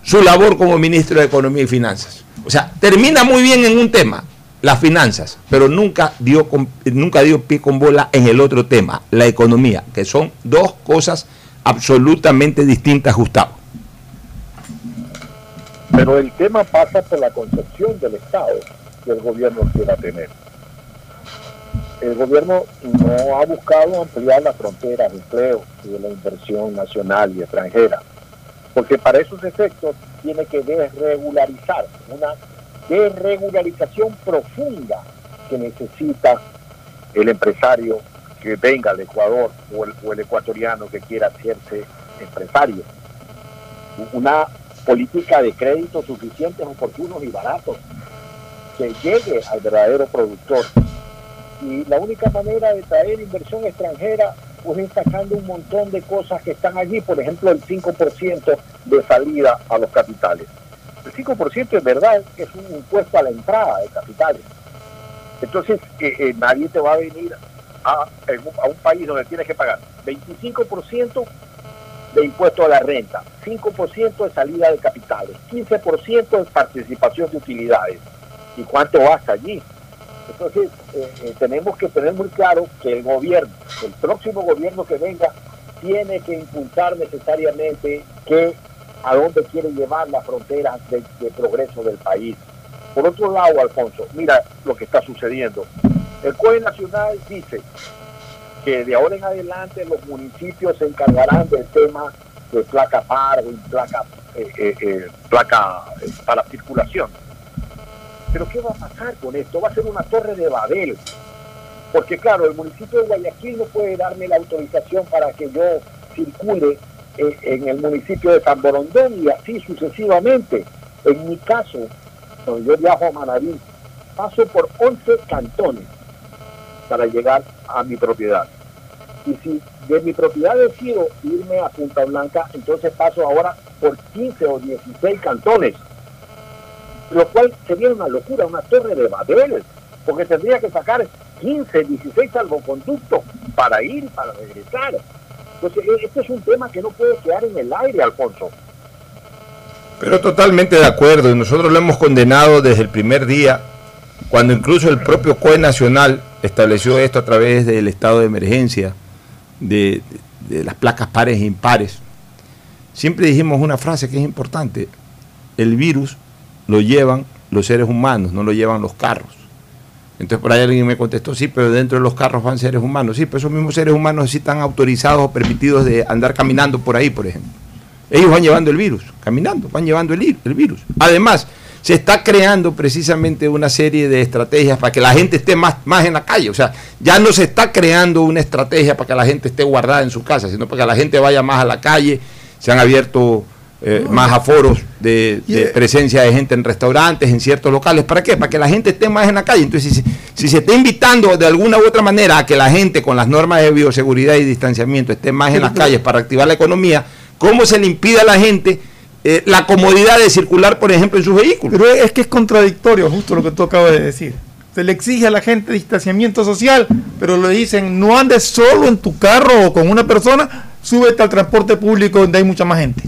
S1: su labor como ministro de Economía y Finanzas. O sea, termina muy bien en un tema, las finanzas, pero nunca dio, nunca dio pie con bola en el otro tema, la economía, que son dos cosas absolutamente distintas, Gustavo.
S5: Pero el tema pasa por la concepción del Estado que el gobierno quiera tener. El gobierno no ha buscado ampliar las fronteras de empleo y de la inversión nacional y extranjera porque para esos efectos tiene que desregularizar, una desregularización profunda que necesita el empresario que venga al Ecuador o el, ecuatoriano que quiera hacerse empresario. Una política de créditos suficientes, oportunos y baratos que llegue al verdadero productor. Y la única manera de traer inversión extranjera pues sacando un montón de cosas que están allí, por ejemplo el 5% de salida a los capitales. El 5% es verdad es un impuesto a la entrada de capitales. Entonces eh, eh, nadie te va a venir a, a, un país donde tienes que pagar 25% de impuesto a la renta, 5% de salida de capitales, 15% de participación de utilidades. ¿Y cuánto vas allí? Entonces, eh, eh, tenemos que tener muy claro que el gobierno, el próximo gobierno que venga, tiene que impulsar necesariamente que a dónde quiere llevar las fronteras de, progreso del país. Por otro lado, Alfonso, mira lo que está sucediendo. El COE Nacional dice que de ahora en adelante los municipios se encargarán del tema de placa paro y placa, eh, placa para circulación pero ¿qué va a pasar con esto? Va a ser una torre de Babel. Porque claro, el municipio de Guayaquil no puede darme la autorización para que yo circule eh, en el municipio de Tamborondón y así sucesivamente. En mi caso, cuando yo viajo a Manaví, paso por 11 cantones para llegar a mi propiedad. Y si de mi propiedad decido irme a Punta Blanca, entonces paso ahora por 15 o 16 cantones lo cual sería una locura, una torre de Babel, porque tendría que sacar 15, 16 salvoconductos para ir para regresar. Entonces, este es un tema que no puede quedar en el aire, Alfonso.
S1: Pero totalmente de acuerdo, y nosotros lo hemos condenado desde el primer día, cuando incluso el propio COE Nacional estableció esto a través del estado de emergencia, de, de las placas pares e impares. Siempre dijimos una frase que es importante, el virus lo llevan los seres humanos, no lo llevan los carros. Entonces por ahí alguien me contestó, sí, pero dentro de los carros van seres humanos. Sí, pero esos mismos seres humanos sí están autorizados o permitidos de andar caminando por ahí, por ejemplo. Ellos van llevando el virus, caminando, van llevando el, virus. Además, se está creando precisamente una serie de estrategias para que la gente esté más, más en la calle. O sea, ya no se está creando una estrategia para que la gente esté guardada en su casa, sino para que la gente vaya más a la calle. Se han abierto eh, más aforos de, presencia de gente en restaurantes, en ciertos locales. ¿Para qué? Para que la gente esté más en la calle. Entonces, si, se está invitando de alguna u otra manera a que la gente con las normas de bioseguridad y distanciamiento esté más en las calles para activar la economía, ¿cómo se le impide a la gente eh, la comodidad de circular, por ejemplo, en sus vehículos?
S4: Pero es que es contradictorio justo lo que tú acabas de decir. Se le exige a la gente distanciamiento social, pero le dicen, no andes solo en tu carro o con una persona, súbete al transporte público donde hay mucha más gente.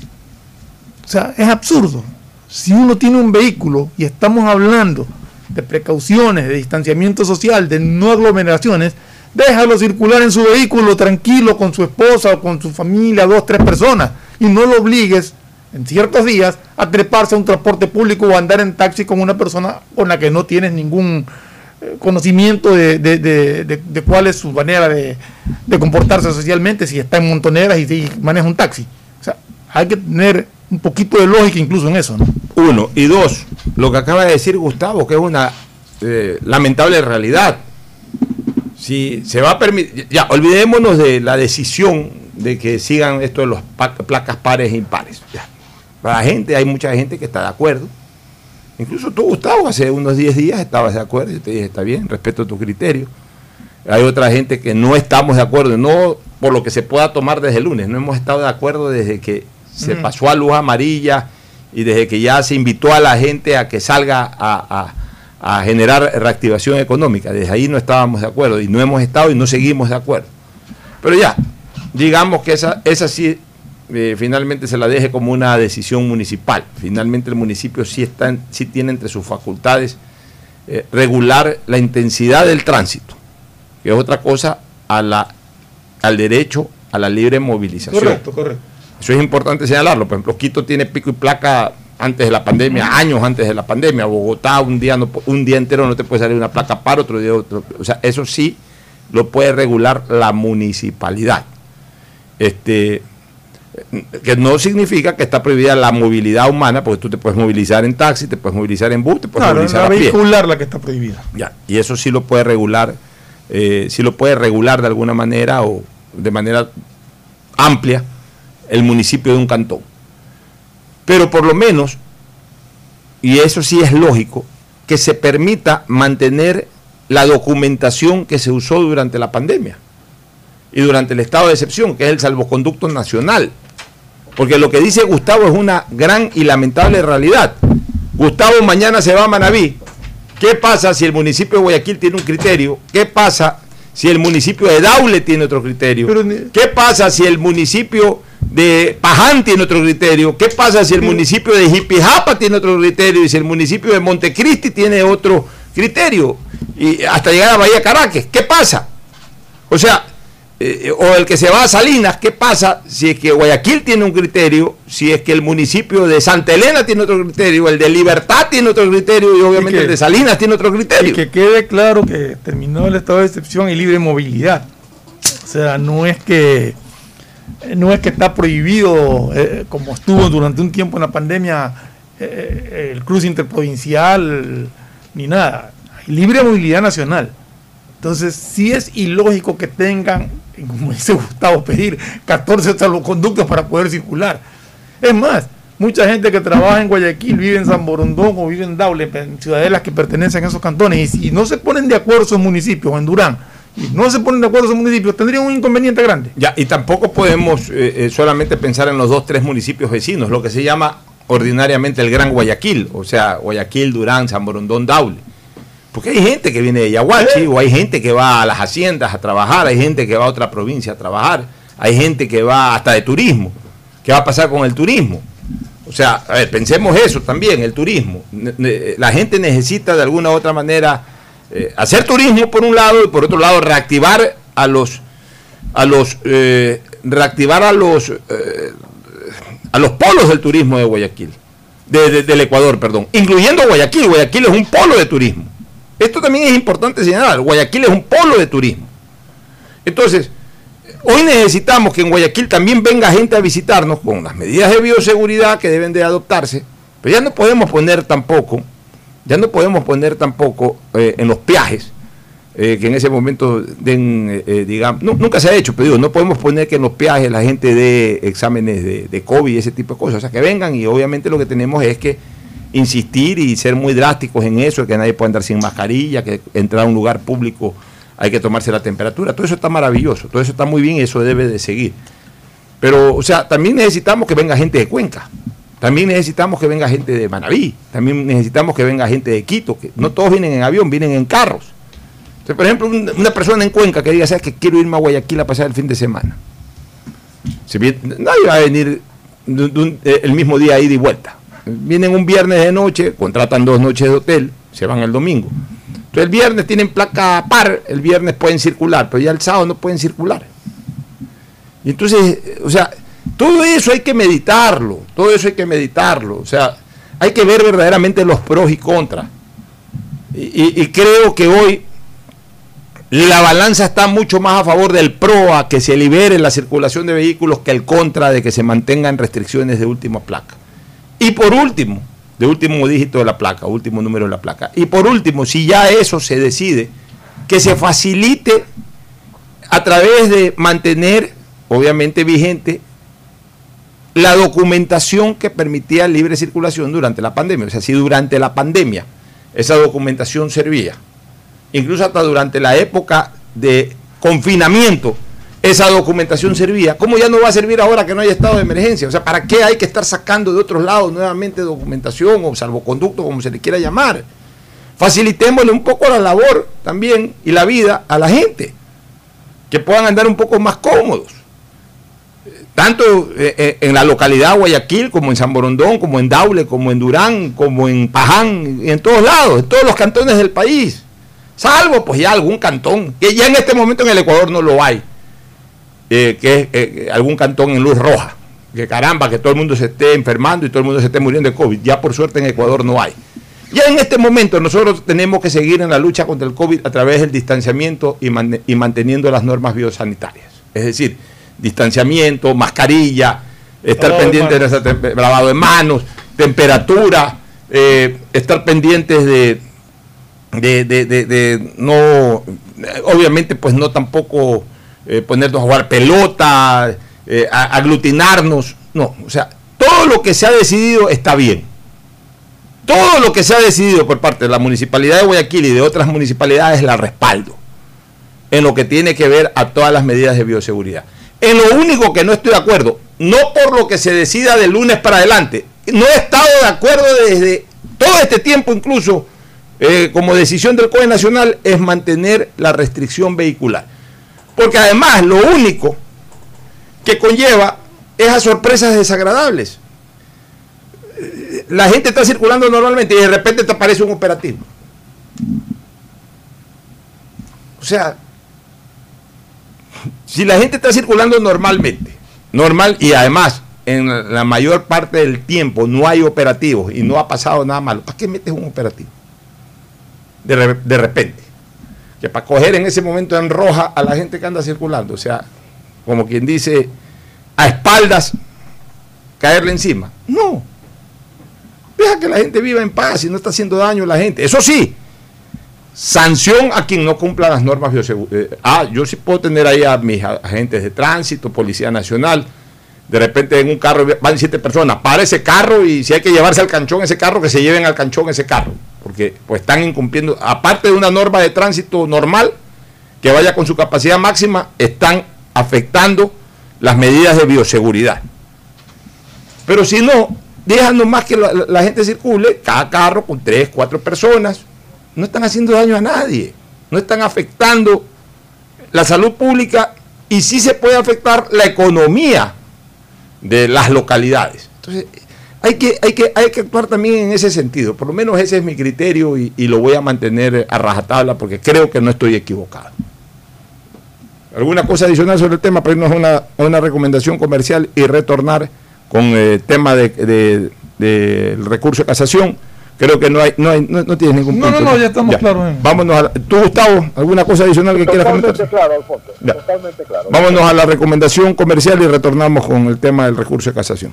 S4: O sea, es absurdo. Si uno tiene un vehículo y estamos hablando de precauciones, de distanciamiento social, de no aglomeraciones, déjalo circular en su vehículo tranquilo con su esposa o con su familia, dos, tres personas, y no lo obligues en ciertos días a treparse a un transporte público o a andar en taxi con una persona con la que no tienes ningún eh, conocimiento de, de- de- de- cuál es su manera de comportarse socialmente, si está en montoneras y si maneja un taxi. O sea, hay que tener un poquito de lógica incluso en eso, ¿no?
S1: Uno. Y dos, lo que acaba de decir Gustavo, que es una eh, lamentable realidad. Si se va a permitir, ya, olvidémonos de la decisión de que sigan esto de pa- placas pares e impares. Para la gente, hay mucha gente que está de acuerdo. Incluso tú, Gustavo, hace unos 10 días estabas de acuerdo. Yo te dije, está bien, respeto tu criterio. Hay otra gente que no estamos de acuerdo, no por lo que se pueda tomar desde el lunes, no hemos estado de acuerdo desde que se
S4: Mm.
S1: pasó a luz amarilla y desde que ya se invitó a la gente a que salga a, a- a generar reactivación económica. Desde ahí no estábamos de acuerdo y no hemos estado y no seguimos de acuerdo. Pero ya, digamos que esa, esa sí eh, finalmente se la deje como una decisión municipal. Finalmente el municipio sí, está en- sí tiene entre sus facultades eh, regular la intensidad del tránsito, que es otra cosa a la, al derecho a la libre movilización.
S4: Correcto, correcto.
S1: Eso es importante señalarlo. Por ejemplo, Quito tiene pico y placa antes de la pandemia, años antes de la pandemia. Bogotá un día no, un día entero no te puede salir una placa para otro día otro. O sea, eso sí lo puede regular la municipalidad. Este que no significa que está prohibida la movilidad humana, porque tú te puedes movilizar en taxi, te puedes movilizar en bus, te puedes
S4: Claro,
S1: movilizar
S4: la
S1: a pie.
S4: vehicular la que está prohibida.
S1: Ya, y eso sí lo puede regular, eh, sí lo puede regular de alguna manera o de manera amplia el municipio de un cantón. Pero por lo menos, y eso sí es lógico, que se permita mantener la documentación que se usó durante la pandemia y durante el estado de excepción, que es el salvoconducto nacional. Porque lo que dice Gustavo es una gran y lamentable realidad. Gustavo mañana se va a Manabí. ¿Qué pasa si el municipio de Guayaquil tiene un criterio? ¿Qué pasa si el municipio de Daule tiene otro criterio? ¿Qué pasa si el municipio de Paján tiene otro criterio? ¿Qué pasa si el municipio de Jipijapa tiene otro criterio? Y si el municipio de Montecristi tiene otro criterio? Y hasta llegar a Bahía Caracas. ¿Qué pasa? O sea, eh, o el que se va a Salinas, ¿qué pasa si es que Guayaquil tiene un criterio, si es que el municipio de Santa Elena tiene otro criterio, el de Libertad tiene otro criterio y obviamente
S4: que-
S1: el de Salinas tiene otro criterio?
S4: Y que quede claro que terminó el estado de excepción y libre movilidad. O sea, no es que no es que está prohibido, eh, como estuvo durante un tiempo en la pandemia, eh, el cruce interprovincial, ni nada. Hay libre movilidad nacional. Entonces, sí es ilógico que tengan, como dice Gustavo, pedir 14 salvoconductos para poder circular. Es más, mucha gente que trabaja en Guayaquil vive en San Borondón o vive en Daule, en ciudadelas que pertenecen a esos cantones, y si no se ponen de acuerdo esos municipios, o en Durán, y no se ponen de acuerdo esos municipios, tendrían un inconveniente grande.
S1: Ya, y tampoco podemos eh, eh, solamente pensar en los dos, tres municipios vecinos, lo que se llama ordinariamente el Gran Guayaquil, o sea, Guayaquil, Durán, San Borondón, Daule. Porque hay gente que viene de Yaguachi, o hay gente que va a las haciendas a trabajar, hay gente que va a otra provincia a trabajar, hay gente que va hasta de turismo. ¿Qué va a pasar con el turismo? O sea, a ver, pensemos eso también, el turismo. La gente necesita de alguna u otra manera eh, hacer turismo por un lado y por otro lado reactivar a los a los eh, reactivar a los eh, a los polos del turismo de Guayaquil, de- de- del Ecuador, perdón, incluyendo Guayaquil. Guayaquil es un polo de turismo. Esto también es importante señalar. Guayaquil es un polo de turismo. Entonces, hoy necesitamos que en Guayaquil también venga gente a visitarnos con las medidas de bioseguridad que deben de adoptarse, pero ya no podemos poner tampoco, ya no podemos poner tampoco eh, en los peajes, eh, que en ese momento den, eh, digamos, nu- nunca se ha hecho, pero digo, no podemos poner que en los peajes la gente dé exámenes de, de COVID y ese tipo de cosas, o sea, que vengan y obviamente lo que tenemos es que insistir y ser muy drásticos en eso, que nadie puede andar sin mascarilla, que entrar a un lugar público hay que tomarse la temperatura, todo eso está maravilloso, todo eso está muy bien y eso debe de seguir. Pero, o sea, también necesitamos que venga gente de Cuenca, también necesitamos que venga gente de Manabí, también necesitamos que venga gente de Quito, que no todos vienen en avión, vienen en carros. Entonces, por ejemplo, un- una persona en Cuenca que diga, ¿sabes que quiero irme a Guayaquil a pasar el fin de semana? Si bien, nadie va a venir el mismo día ida y vuelta. Vienen un viernes de noche, contratan dos noches de hotel, se van el domingo. Entonces el viernes tienen placa par, el viernes pueden circular, pero ya el sábado no pueden circular. Y entonces, o sea, todo eso hay que meditarlo, todo eso hay que meditarlo, o sea, hay que ver verdaderamente los pros y contras. Y, y creo que hoy la balanza está mucho más a favor del pro a que se libere la circulación de vehículos que el contra de que se mantengan restricciones de última placa. Y por último, de último dígito de la placa, último número de la placa. Y por último, si ya eso se decide, que se facilite a través de mantener, obviamente vigente, la documentación que permitía libre circulación durante la pandemia. O sea, si durante la pandemia esa documentación servía incluso hasta durante la época de confinamiento, esa documentación servía. ¿Cómo ya no va a servir ahora que no hay estado de emergencia? O sea, ¿para qué hay que estar sacando de otros lados nuevamente documentación o salvoconducto, como se le quiera llamar? Facilitémosle un poco la labor también y la vida a la gente, que puedan andar un poco más cómodos. Tanto eh, eh, en la localidad Guayaquil, como en San Borondón, como en Daule, como en Durán, como en Paján, en todos lados, en todos los cantones del país. Salvo pues ya algún cantón, que ya en este momento en el Ecuador no lo hay, eh, que es eh, algún cantón en luz roja. Que caramba, que todo el mundo se esté enfermando y todo el mundo se esté muriendo de COVID. Ya por suerte en Ecuador no hay. Ya en este momento nosotros tenemos que seguir en la lucha contra el COVID a través del distanciamiento y, manteniendo las normas biosanitarias. Es decir, distanciamiento, mascarilla, estar pendiente de, lavado de manos, temperatura, eh, estar pendientes de, de, de, de, no, obviamente pues no tampoco eh, ponernos a jugar pelota, eh, aglutinarnos, no, o sea, todo lo que se ha decidido está bien. Todo lo que se ha decidido por parte de la Municipalidad de Guayaquil y de otras municipalidades la respaldo en lo que tiene que ver a todas las medidas de bioseguridad. En lo único que no estoy de acuerdo, no por lo que se decida de lunes para adelante, no he estado de acuerdo desde todo este tiempo incluso eh, como decisión del COE Nacional es mantener la restricción vehicular. Porque además lo único que conlleva es a sorpresas desagradables. La gente está circulando normalmente y de repente te aparece un operativo. O sea, si la gente está circulando normalmente, normal y además en la mayor parte del tiempo no hay operativos y no ha pasado nada malo, ¿para qué metes un operativo? de, repente. Que para coger en ese momento en roja a la gente que anda circulando, o sea, como quien dice, a espaldas, caerle encima. No. Deja que la gente viva en paz y no está haciendo daño a la gente. Eso sí, sanción a quien no cumpla las normas bioseguridad. Eh, ah, yo sí puedo tener ahí a mis agentes de tránsito, Policía Nacional, de repente en un carro van siete personas, para ese carro y si hay que llevarse al canchón ese carro, que se lleven al canchón ese carro, porque pues están incumpliendo, aparte de una norma de tránsito normal, que vaya con su capacidad máxima, están afectando las medidas de bioseguridad. Pero si no, dejan más que la, gente circule, cada carro con tres, cuatro personas, no están haciendo daño a nadie, no están afectando la salud pública y sí se puede afectar la economía de las localidades. Entonces, hay que, hay que, hay que actuar también en ese sentido. Por lo menos ese es mi criterio y, lo voy a mantener a rajatabla porque creo que no estoy equivocado. ¿Alguna cosa adicional sobre el tema para irnos a una, una recomendación comercial y retornar con el tema del de, recurso de casación? Creo que no hay, no hay, no, tienes ningún
S4: punto. No, no, no, ya estamos claros.
S1: Vámonos a ¿Tú, Gustavo, alguna cosa adicional que quieras comentar?
S5: Claro, Alfonso, totalmente claro.
S1: Vámonos a la recomendación comercial y retornamos con el tema del recurso de casación.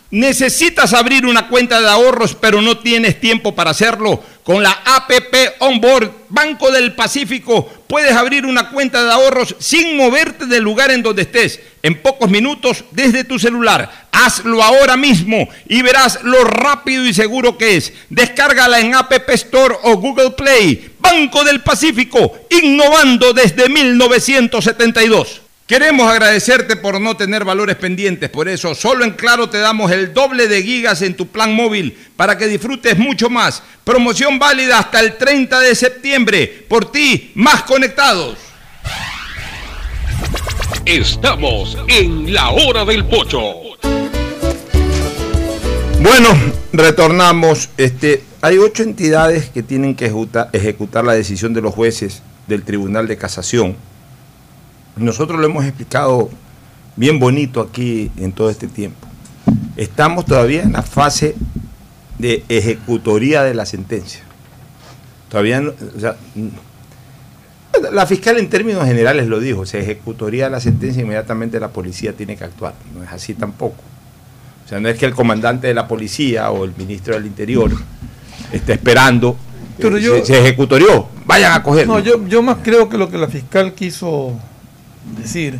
S1: Necesitas abrir una cuenta de ahorros pero no tienes tiempo para hacerlo. Con la APP Onboard Banco del Pacífico puedes abrir una cuenta de ahorros sin moverte del lugar en donde estés. En pocos minutos desde tu celular. Hazlo ahora mismo y verás lo rápido y seguro que es. Descárgala en App Store o Google Play. Banco del Pacífico, innovando desde 1972. Queremos agradecerte por no tener valores pendientes, por eso solo en Claro te damos el doble de gigas en tu plan móvil para que disfrutes mucho más. Promoción válida hasta el 30 de septiembre. Por ti, más conectados.
S9: Estamos en la hora del pocho.
S1: Bueno, retornamos. Este, hay ocho entidades que tienen que ejecutar, ejecutar la decisión de los jueces del Tribunal de Casación. Nosotros lo hemos explicado bien bonito aquí en todo este tiempo. Estamos todavía en la fase de ejecutoría de la sentencia. Todavía no, o sea, la fiscal en términos generales lo dijo, se ejecutoría la sentencia inmediatamente la policía tiene que actuar. No es así tampoco. O sea, no es que el comandante de la policía o el ministro del Interior esté esperando.
S4: Pero yo-
S1: se, se ejecutorió, vayan a coger.
S4: No, yo, yo más creo que lo que la fiscal quiso decir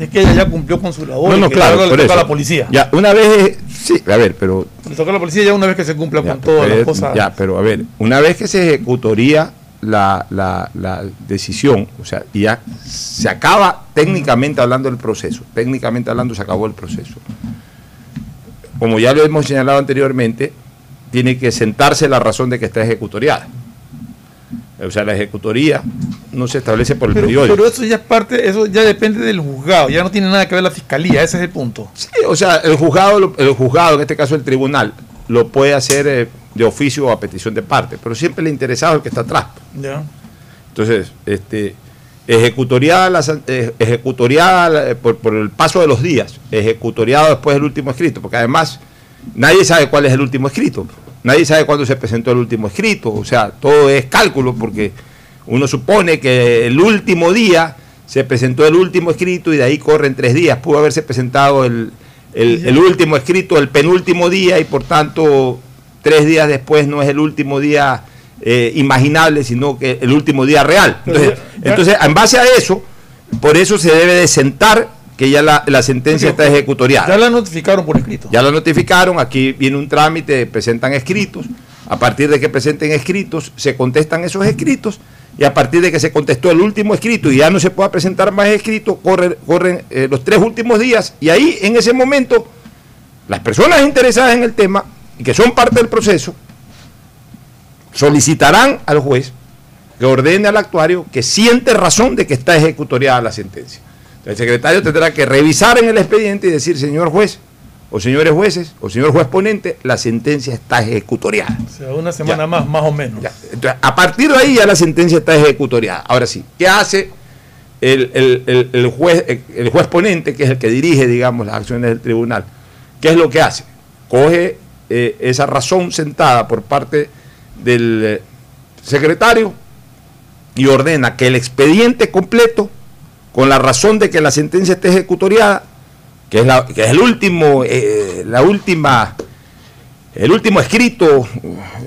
S4: es que ella ya cumplió con su labor.
S1: No,
S4: y
S1: no,
S4: que
S1: claro,
S4: le toca
S1: eso.
S4: a la policía.
S1: Ya, una vez, sí, a ver, pero
S4: Le toca a la policía ya una vez que se cumpla con todas
S1: pero-
S4: las cosas.
S1: Ya, pero a ver, una vez que se ejecutoría la, la- la decisión, o sea, y ya se acaba técnicamente hablando el proceso, técnicamente hablando se acabó el proceso. Como ya lo hemos señalado anteriormente, tiene que sentarse la razón de que está ejecutoriada. O sea, la ejecutoría no se establece por el
S4: Pero,
S1: periódico.
S4: pero eso ya es parte, eso ya depende del juzgado, ya no tiene nada que ver la fiscalía, ese es el punto.
S1: Sí, o sea, el juzgado, el juzgado, en este caso el tribunal, lo puede hacer eh, de oficio o a petición de parte, pero siempre el interesado es el que está atrás.
S4: Ya.
S1: Entonces, este, ejecutoriada, la, eh, ejecutoriada eh, por, por el paso de los días, ejecutoriado después del último escrito, porque además nadie sabe cuál es el último escrito, nadie sabe cuándo se presentó el último escrito, o sea, todo es cálculo, porque uno supone que el último día se presentó el último escrito y de ahí corren tres días, pudo haberse presentado el, el- el último escrito el penúltimo día y por tanto tres días después no es el último día eh, imaginable, sino que el último día real. Entonces, entonces, en base a eso, por eso se debe de sentar que ya la, la sentencia está ejecutoriada.
S4: Ya la notificaron por escrito.
S1: Ya lo notificaron, aquí viene un trámite, presentan escritos, a partir de que presenten escritos, se contestan esos escritos, y a partir de que se contestó el último escrito y ya no se pueda presentar más escritos, corren, corren eh, los tres últimos días, y ahí en ese momento, las personas interesadas en el tema y que son parte del proceso, solicitarán al juez que ordene al actuario que siente razón de que está ejecutoriada la sentencia. El secretario tendrá que revisar en el expediente y decir, señor juez, o señores jueces, o señor juez ponente, la sentencia está ejecutoriada.
S4: O sea, una semana más, más o menos.
S1: Entonces, a partir de ahí ya la sentencia está ejecutoriada. Ahora sí, ¿qué hace el, el- el- el juez, el, el juez ponente, que es el que dirige, digamos, las acciones del tribunal? ¿Qué es lo que hace? Coge eh, esa razón sentada por parte del eh, secretario y ordena que el expediente completo, con la razón de que la sentencia esté ejecutoriada, que es, la- que es el último, eh, la última, el último escrito,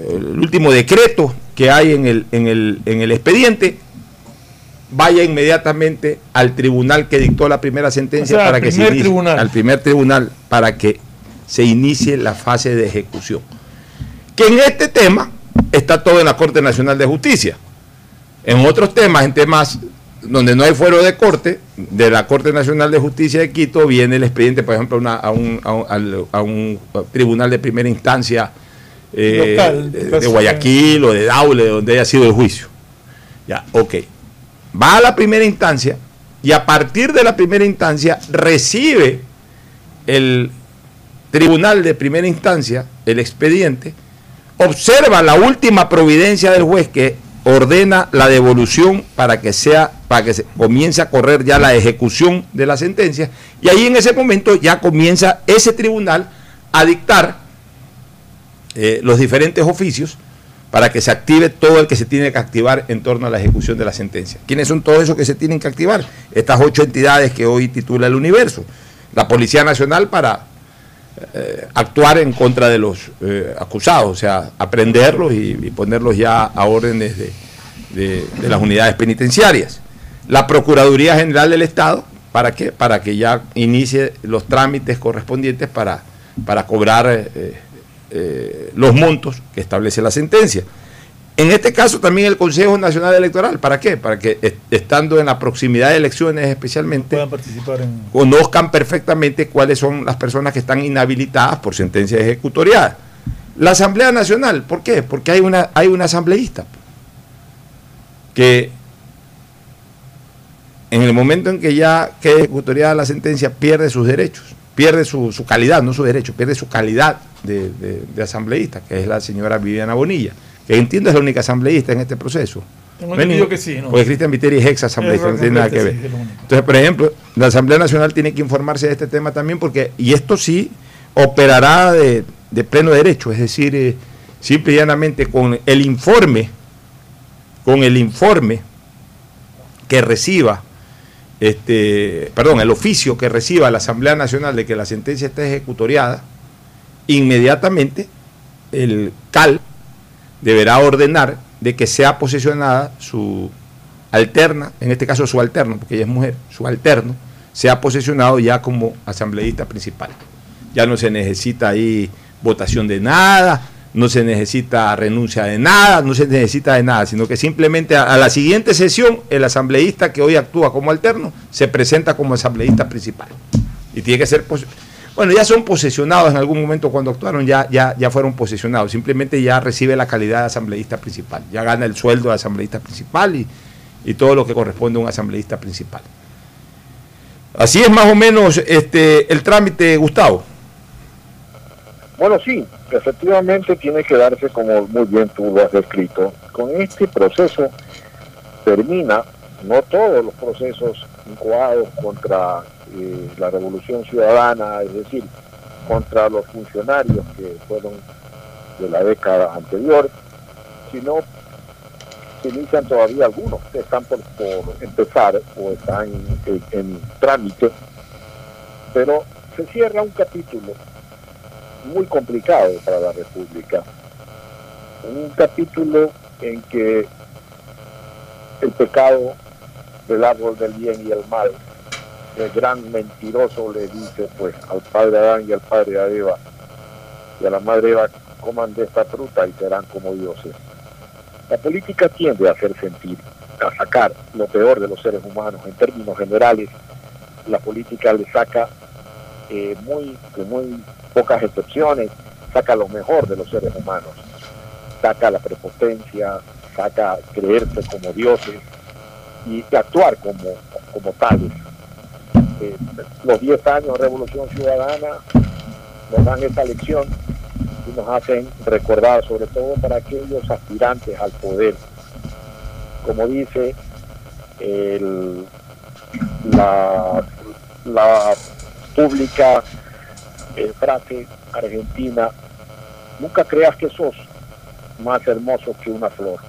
S1: el último decreto que hay en el, en el, en el expediente, vaya inmediatamente al tribunal que dictó la primera sentencia
S4: O sea,
S1: para
S4: al
S1: que se inicie-
S4: tribunal.
S1: al primer tribunal para que se inicie la fase de ejecución. Que en este tema está todo en la Corte Nacional de Justicia. En otros temas, en temas donde no hay fuero de corte, de la Corte Nacional de Justicia de Quito viene el expediente, por ejemplo, una- a, un, a un- al- a un tribunal de primera instancia eh,
S4: Local,
S1: de,
S4: pues,
S1: de Guayaquil o de Daule, donde haya sido el juicio. Ya, ok. Va a la primera instancia y a partir de la primera instancia recibe el tribunal de primera instancia el expediente, observa la última providencia del juez que ordena la devolución para que sea para que se comience a correr ya la ejecución de la sentencia y ahí en ese momento ya comienza ese tribunal a dictar eh, los diferentes oficios para que se active todo el que se tiene que activar en torno a la ejecución de la sentencia. ¿Quiénes son todos esos que se tienen que activar? Estas ocho entidades que hoy titula el universo. La Policía Nacional para eh, actuar en contra de los eh, acusados, o sea, aprenderlos y, ponerlos ya a órdenes de, de- las unidades penitenciarias. La Procuraduría General del Estado, ¿para qué? Para que ya inicie los trámites correspondientes para, para cobrar eh, los montos que establece la sentencia. En este caso también el Consejo Nacional Electoral, ¿para qué? Para que est- estando en la proximidad de elecciones especialmente,
S4: Puedan participar en.
S1: conozcan perfectamente cuáles son las personas que están inhabilitadas por sentencia ejecutoriada. La Asamblea Nacional, ¿por qué? Porque hay una, hay una asambleísta que en el momento en que ya quede ejecutoriada la sentencia pierde sus derechos, pierde su, su calidad, no su derecho, pierde su calidad de, de- de asambleísta, que es la señora Viviana Bonilla, que entiendo es la única asambleísta en este proceso.
S4: Tengo entendido que sí, ¿no?
S1: Porque Cristian Viteri es ex asambleísta, no tiene nada que ver.
S4: sí.
S1: Entonces, por ejemplo, la Asamblea Nacional tiene que informarse de este tema también porque, y esto sí operará de, de pleno derecho, es decir, eh, simple y llanamente con el informe, con el informe que reciba, este, perdón, el oficio que reciba la Asamblea Nacional de que la sentencia está ejecutoriada, inmediatamente el CAL deberá ordenar de que sea posesionada su alterna, en este caso su alterno, porque ella es mujer, su alterno, sea posesionado ya como asambleísta principal. Ya no se necesita ahí votación de nada, no se necesita renuncia de nada, no se necesita de nada, sino que simplemente a, a la siguiente sesión el asambleísta que hoy actúa como alterno se presenta como asambleísta principal. Y tiene que ser... Bueno, ya son posesionados en algún momento cuando actuaron, ya, ya, ya fueron posesionados, simplemente ya recibe la calidad de asambleísta principal, ya gana el sueldo de asambleísta principal y, y todo lo que corresponde a un asambleísta principal. Así es más o menos este el trámite, Gustavo.
S5: Bueno, sí, efectivamente tiene que darse como muy bien tú lo has descrito. Con este proceso termina, no todos los procesos incoados contra la revolución ciudadana, es decir, contra los funcionarios que fueron de la década anterior, sino se inician todavía algunos que están por, empezar o están en trámite, pero se cierra un capítulo muy complicado para la República. Un capítulo en que el pecado del árbol del bien y el mal, el gran mentiroso le dice pues al padre Adán y al padre Eva y a la madre Eva coman de esta fruta y serán como dioses. La política tiende a hacer sentir, a sacar lo peor de los seres humanos. En términos generales, la política le saca eh, muy, con muy pocas excepciones, saca lo mejor de los seres humanos. Saca la prepotencia, saca creerse como dioses y actuar como, como tales. Los 10 años de Revolución Ciudadana nos dan esta lección y nos hacen recordar, sobre todo para aquellos aspirantes al poder, como dice la pública eh, frase argentina, nunca creas que sos más hermoso que una flor,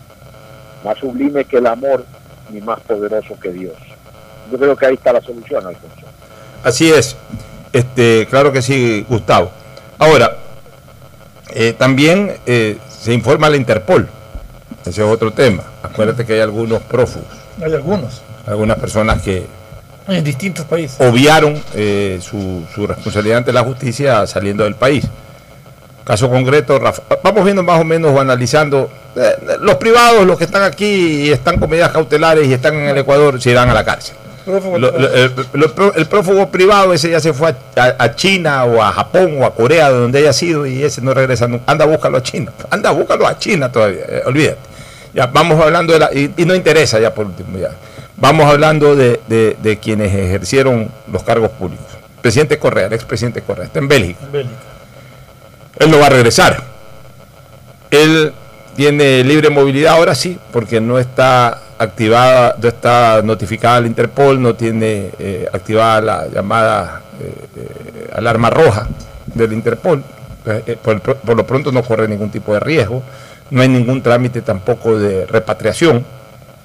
S5: más sublime que el amor, ni más poderoso que Dios. Yo creo que ahí está la solución, Alfonso.
S1: Así es. Este, claro que sí, Gustavo. Ahora, eh, también eh, se informa a la Interpol. Ese es otro tema. Acuérdate que hay algunos prófugos,
S4: Hay algunos.
S1: algunas personas que
S4: En distintos países.
S1: obviaron eh, su, su responsabilidad ante la justicia saliendo del país. Caso concreto, Rafa- vamos viendo más o menos o analizando eh, los privados, los que están aquí y están con medidas cautelares y están en el Ecuador, se irán a la cárcel. Lo- lo- el, lo- el prófugo privado ese ya se fue a, a- a China o a Japón o a Corea, de donde haya sido, y ese no regresa nunca. Anda, búscalo a China. Anda, búscalo a China todavía. eh, olvídate. Ya vamos hablando de la. Y, y no interesa ya por último. Ya. Vamos hablando de, de- de quienes ejercieron los cargos públicos. Presidente Correa, el expresidente Correa, está en Bélgica. Él no va a regresar. Él tiene libre movilidad ahora sí, porque no está activada, no está notificada al Interpol, no tiene eh, activada la llamada eh, eh, alarma roja del Interpol. Eh, por, por lo pronto no corre ningún tipo de riesgo, no hay ningún trámite tampoco de repatriación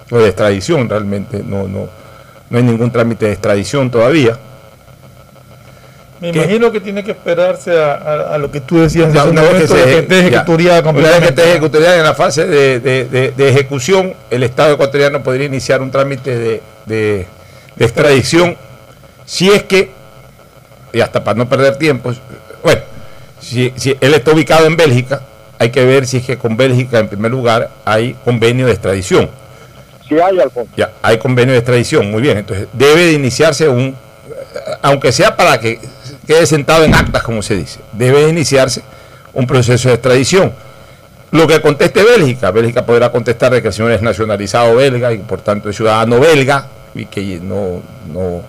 S1: o de extradición realmente, no, no, no hay ningún trámite de extradición todavía.
S4: Me imagino que tiene que esperarse a, a- a lo que tú decías
S1: Ya, una vez que se
S4: de que
S1: eje-
S4: esté
S1: ya.
S4: ejecutoriada
S1: Una vez que esté ejecutoriada en la fase de, de- de- de ejecución, el Estado ecuatoriano podría iniciar un trámite de, de- de extradición si es que, y hasta para no perder tiempo, bueno, si, si él está ubicado en Bélgica, hay que ver si es que con Bélgica, en primer lugar, hay convenio de extradición.
S5: Si hay, Alfonso.
S1: Ya, hay convenio de extradición, muy bien. Entonces, debe de iniciarse un, aunque sea para que quede sentado en actas, como se dice, debe de iniciarse un proceso de extradición. Lo que conteste Bélgica, Bélgica podrá contestar de que el señor es nacionalizado belga y por tanto es ciudadano belga y que no, no,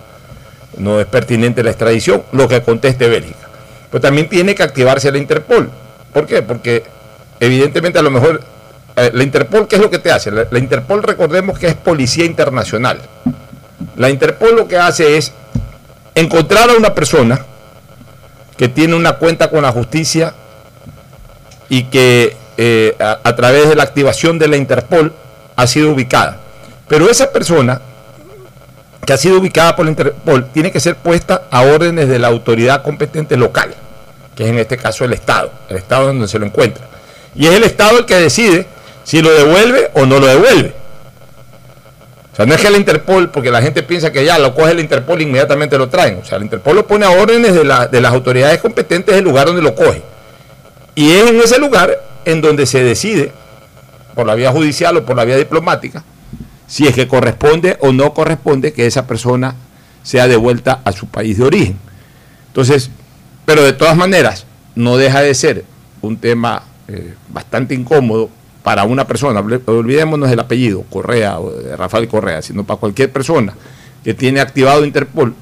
S1: no es pertinente la extradición, lo que conteste Bélgica. Pero también tiene que activarse la Interpol. ¿Por qué? Porque evidentemente a lo mejor eh, la Interpol, ¿qué es lo que te hace? La Interpol, recordemos que es policía internacional. La Interpol lo que hace es encontrar a una persona que tiene una cuenta con la justicia y que eh, a, a través de la activación de la Interpol ha sido ubicada. Pero esa persona que ha sido ubicada por la Interpol tiene que ser puesta a órdenes de la autoridad competente local, que es en este caso el Estado, el Estado donde se lo encuentra. Y es el Estado el que decide si lo devuelve o no lo devuelve. O sea, no es que la Interpol, porque la gente piensa que ya lo coge la Interpol e inmediatamente lo traen. O sea, la Interpol lo pone a órdenes de, la- de las autoridades competentes del lugar donde lo coge. Y es en ese lugar en donde se decide, por la vía judicial o por la vía diplomática, si es que corresponde o no corresponde que esa persona sea devuelta a su país de origen. Entonces, pero de todas maneras, no deja de ser un tema eh, bastante incómodo para una persona, Olvi- olvidémonos del apellido, Correa o Rafael Correa, sino para cualquier persona que tiene activado Interpol,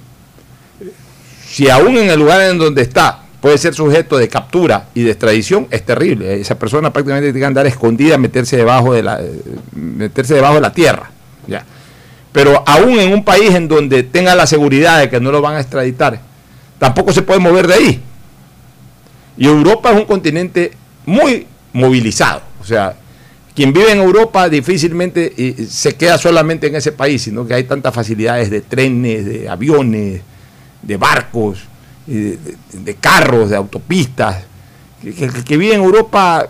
S1: si aún en el lugar en donde está puede ser sujeto de captura y de extradición, es terrible. Esa persona prácticamente tiene que andar escondida, meterse debajo de la, eh, meterse debajo de la tierra. Ya. Pero aún en un país en donde tenga la seguridad de que no lo van a extraditar, tampoco se puede mover de ahí. Y Europa es un continente muy movilizado. O sea, quien vive en Europa difícilmente eh, se queda solamente en ese país, sino que hay tantas facilidades de trenes, de aviones, de barcos, y de, carros, de autopistas. Que, que- que vive en Europa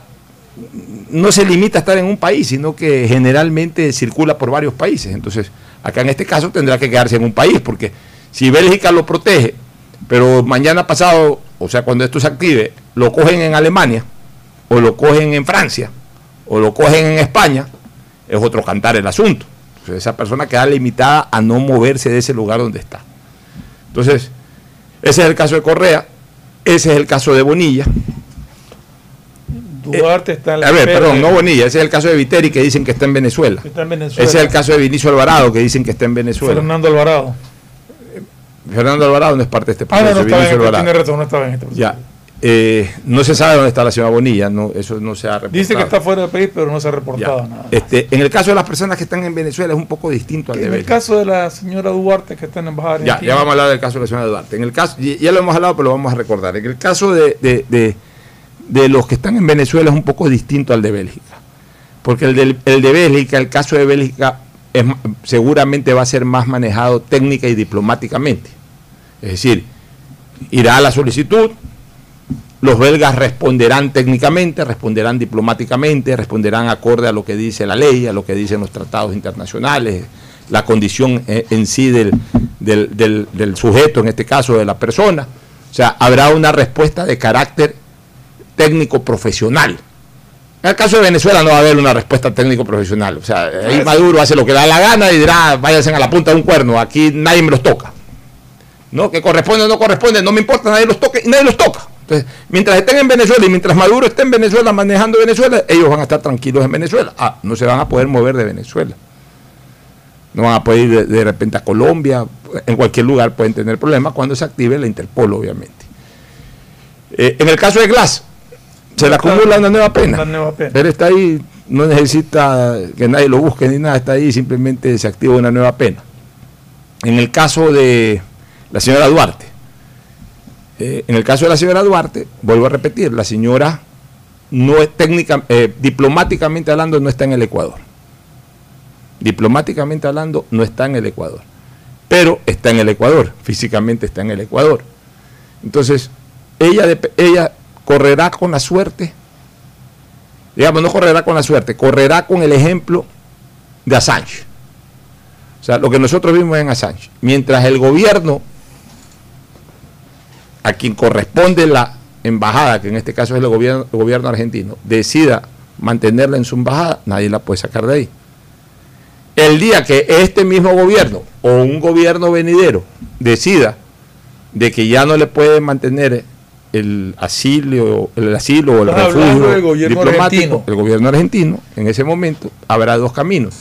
S1: no se limita a estar en un país, sino que generalmente circula por varios países. Entonces, acá en este caso tendrá que quedarse en un país, porque si Bélgica lo protege, pero mañana pasado, o sea, cuando esto se active, lo cogen en Alemania, o lo cogen en Francia, o lo cogen en España, es otro cantar el asunto. Entonces, esa persona queda limitada a no moverse de ese lugar donde está. Entonces, ese es el caso de Correa, ese es el caso de Bonilla.
S4: Duarte está en la
S1: A ver, perdón,
S4: de-
S1: no Bonilla, ese es el caso de Viteri que dicen que está en Venezuela.
S4: Está en Venezuela.
S1: Ese es el caso de Vinicio Alvarado que dicen que está en Venezuela.
S4: Fernando Alvarado.
S1: Fernando Alvarado no es parte de este
S4: Ah, no,
S1: proceso.
S4: no estaba en
S1: Vinicio
S4: este,
S1: Alvarado.
S4: tiene razón, no estaba en este proceso.
S1: Ya. Eh, no se sabe dónde está la señora Bonilla, no, eso no se ha reportado.
S4: Dice que está fuera del país, pero no se ha reportado nada.
S1: Este, en el caso de las personas que están en Venezuela es un poco distinto al de
S4: En el caso de la señora Duarte, que está en la embajada
S1: Ya,
S4: argentina,
S1: ya vamos a hablar del caso de la señora Duarte. En el caso, ya lo hemos hablado, pero lo vamos a recordar. En el caso de, de- de- de los que están en Venezuela es un poco distinto al de Bélgica. Porque el, el de Bélgica, el caso de Bélgica, es seguramente va a ser más manejado técnica y diplomáticamente. Es decir, irá a la solicitud, los belgas responderán técnicamente, responderán diplomáticamente, responderán acorde a lo que dice la ley, a lo que dicen los tratados internacionales, la condición eh, en sí del, del- del- del sujeto, en este caso de la persona. O sea, habrá una respuesta de carácter técnico profesional. En el caso de Venezuela no va a haber una respuesta técnico profesional. O sea, ahí Maduro hace lo que le da la gana y dirá, váyanse a la punta de un cuerno, aquí nadie me los toca. No, que corresponde o no corresponde, no me importa, nadie los toque y nadie los toca. Entonces, mientras estén en Venezuela y mientras Maduro esté en Venezuela manejando Venezuela, ellos van a estar tranquilos en Venezuela. Ah, no se van a poder mover de Venezuela. No van a poder ir de, de repente a Colombia, en cualquier lugar pueden tener problemas cuando se active la Interpol, obviamente. Eh, en el caso de Glass, se le acumula una nueva pena.
S4: Una nueva pena.
S1: Él está ahí, no necesita que nadie lo busque ni nada, está ahí, simplemente se activa una nueva pena. En el caso de la señora Duarte, eh, en el caso de la señora Duarte, vuelvo a repetir, la señora no es técnica, eh, diplomáticamente hablando, no está en el Ecuador. Diplomáticamente hablando, no está en el Ecuador. Pero está en el Ecuador, físicamente está en el Ecuador. Entonces, ella, ella correrá con la suerte, digamos, no correrá con la suerte, correrá con el ejemplo de Assange. O sea, lo que nosotros vimos en Assange. Mientras el gobierno, a quien corresponde la embajada, que en este caso es el gobierno, el gobierno argentino, decida mantenerla en su embajada, nadie la puede sacar de ahí. El día que este mismo gobierno o un gobierno venidero decida de que ya no le puede mantener el asilo, el asilo o el refugio
S4: del gobierno
S1: diplomático,
S4: argentino.
S1: el gobierno argentino, en ese momento habrá dos caminos.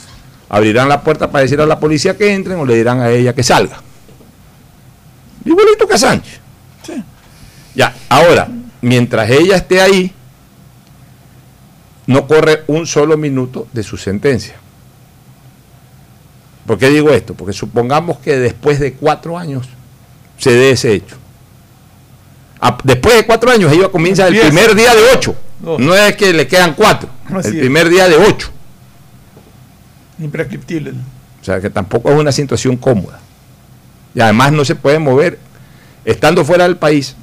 S1: Abrirán la puerta para decir a la policía que entren o le dirán a ella que salga. Igualito que a Sánchez. Ya, ahora, mientras ella esté ahí, no corre un solo minuto de su sentencia. ¿Por qué digo esto? Porque supongamos que después de cuatro años se dé ese hecho. A- después de cuatro años ella comienza el primer día de ocho.
S4: No.
S1: Es que le quedan cuatro. El primer día de ocho.
S4: Imprescriptible.
S1: O sea que tampoco es una situación cómoda. Y además no se puede mover. Estando fuera del país,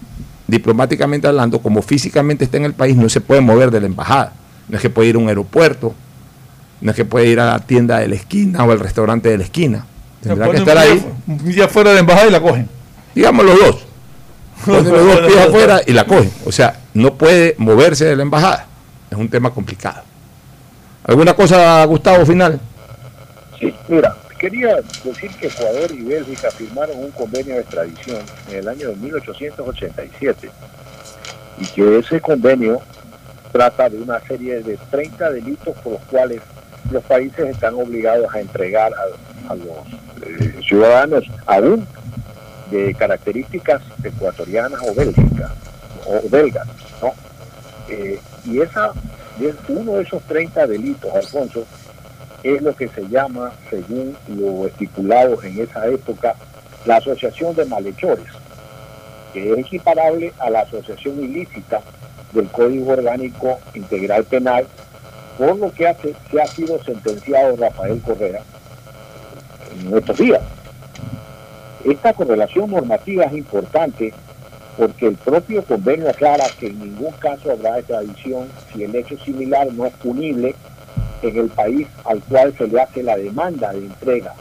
S1: diplomáticamente hablando, como físicamente está en el país, no se puede mover de la embajada. No es que puede ir a un aeropuerto, no es que puede ir a la tienda de la esquina o al restaurante de la esquina. Tendrá que estar ahí,
S4: Un día fuera de la embajada y la cogen.
S1: digamos los dos. Los dos pies afuera y la cogen. O sea, no puede moverse de la embajada. Es un tema complicado. ¿Alguna cosa, Gustavo, final?
S5: Sí, mira, quería decir que Ecuador y Bélgica firmaron un convenio de extradición en el año de 1887 y que ese convenio trata de una serie de 30 delitos por los cuales los países están obligados a entregar a, los eh, ciudadanos aún de características ecuatorianas o bélgicas o belgas, ¿no? Eh, y esa uno de esos 30 delitos, Alfonso, es lo que se llama, según lo estipulado en esa época, la asociación de malhechores, que es equiparable a la asociación ilícita del Código Orgánico Integral Penal, por lo que hace, se ha sido sentenciado Rafael Correa en estos días. Esta correlación normativa es importante porque el propio convenio aclara que en ningún caso habrá extradición si el hecho similar no es punible en el país al cual se le hace la demanda de entrega.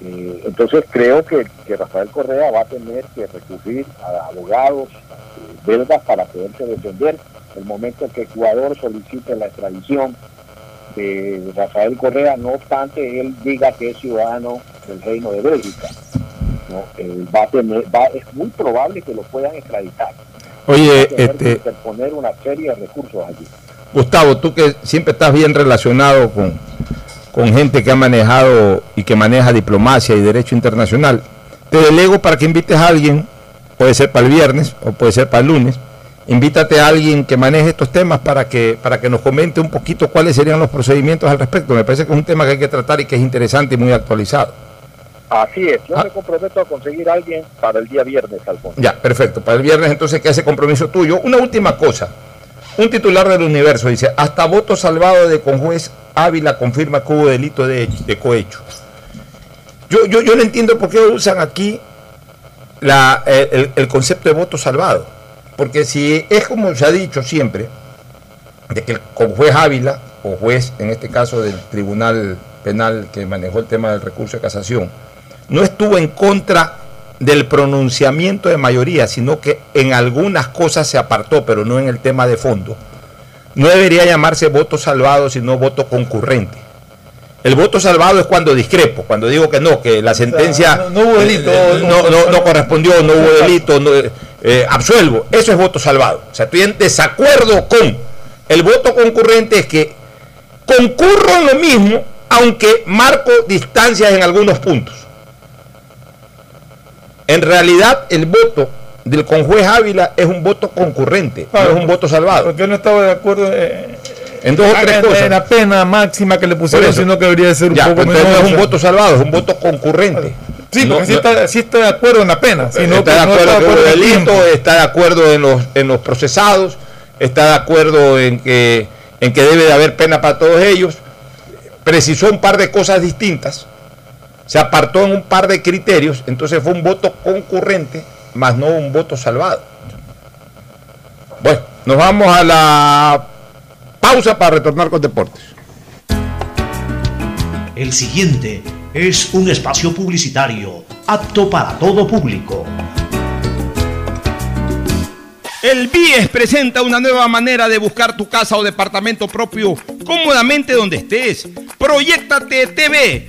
S5: Eh, entonces creo que, que Rafael Correa va a tener que recurrir a abogados eh, belgas para poderse defender el momento que Ecuador solicite la extradición de Rafael Correa, no obstante él diga que es ciudadano del reino de Bélgica. ¿no? Él va a tener, va, es muy probable que lo puedan extraditar.
S1: Oye,
S5: Va a tener que
S1: este,
S5: interponer una serie de recursos allí.
S1: Gustavo, tú que siempre estás bien relacionado con, con gente que ha manejado y que maneja diplomacia y derecho internacional, te delego para que invites a alguien, puede ser para el viernes o puede ser para el lunes, invítate a alguien que maneje estos temas para que, para que nos comente un poquito cuáles serían los procedimientos al respecto. Me parece que es un tema que hay que tratar y que es interesante y muy actualizado.
S5: Así es, yo me comprometo a conseguir a alguien para el día viernes, Alfonso.
S1: Ya, perfecto. Para el viernes entonces que ese compromiso tuyo. Una última cosa. Un titular del universo dice, hasta voto salvado de conjuez Ávila confirma que hubo delito de, cohecho. Yo, yo, yo no entiendo por qué usan aquí la, eh, el, concepto de voto salvado. Porque si es como se ha dicho siempre, de que el conjuez Ávila, o juez en este caso del Tribunal Penal que manejó el tema del recurso de casación, no estuvo en contra del pronunciamiento de mayoría, sino que en algunas cosas se apartó, pero no en el tema de fondo. No debería llamarse voto salvado, sino voto concurrente. El voto salvado es cuando discrepo, cuando digo que no, que la sentencia
S4: no, hubo delito,
S1: eh, no, no, no correspondió, no hubo delito, eh, absuelvo. Eso es voto salvado. O sea, estoy en desacuerdo con el voto concurrente, es que concurro en lo mismo, aunque marco distancias en algunos puntos. En realidad, el voto del conjuez Ávila es un voto concurrente, no es un voto salvado.
S4: Porque yo no estaba de acuerdo eh,
S1: en dos o tres
S4: en,
S1: cosas.
S4: en la pena máxima que le pusieron, sino que debería ser un
S1: Ya,
S4: poco
S1: entonces no es un voto salvado, es un voto concurrente.
S4: Sí,
S1: No-
S4: porque sí,
S1: no-
S4: está, sí está de acuerdo en la pena. sino
S1: está de
S4: no
S1: acuerdo
S4: está
S1: que hubo
S4: en el
S1: delito, está de acuerdo en los, en los procesados, está de acuerdo en que, en que debe de haber pena para todos ellos. Precisó un par de cosas distintas, se apartó en un par de criterios, entonces fue un voto concurrente, más no un voto salvado. Bueno, nos vamos a la pausa para retornar con deportes.
S6: El siguiente es un espacio publicitario apto para todo público.
S10: El BIES presenta una nueva manera de buscar tu casa o departamento propio cómodamente donde estés. Proyectate TV,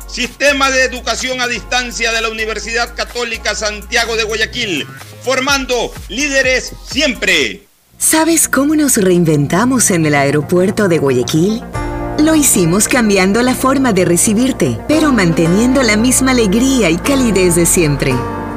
S10: Sistema de Educación a Distancia de la Universidad Católica Santiago de Guayaquil, formando líderes siempre.
S7: ¿Sabes cómo nos reinventamos en el aeropuerto de Guayaquil? Lo hicimos cambiando la forma de recibirte, pero manteniendo la misma alegría y calidez de siempre.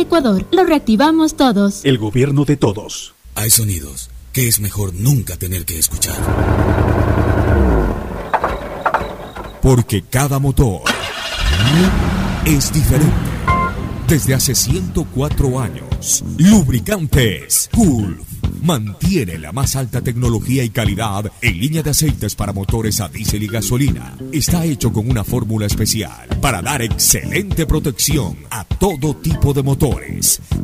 S11: Ecuador, lo reactivamos todos.
S12: El gobierno de todos. Hay sonidos que es mejor nunca tener que escuchar. Porque cada motor es diferente. Desde hace 104 años, lubricantes Gulf mantiene la más alta tecnología y calidad en línea de aceites para motores a diésel y gasolina. Está hecho con una fórmula especial para dar excelente protección a todo tipo de motores,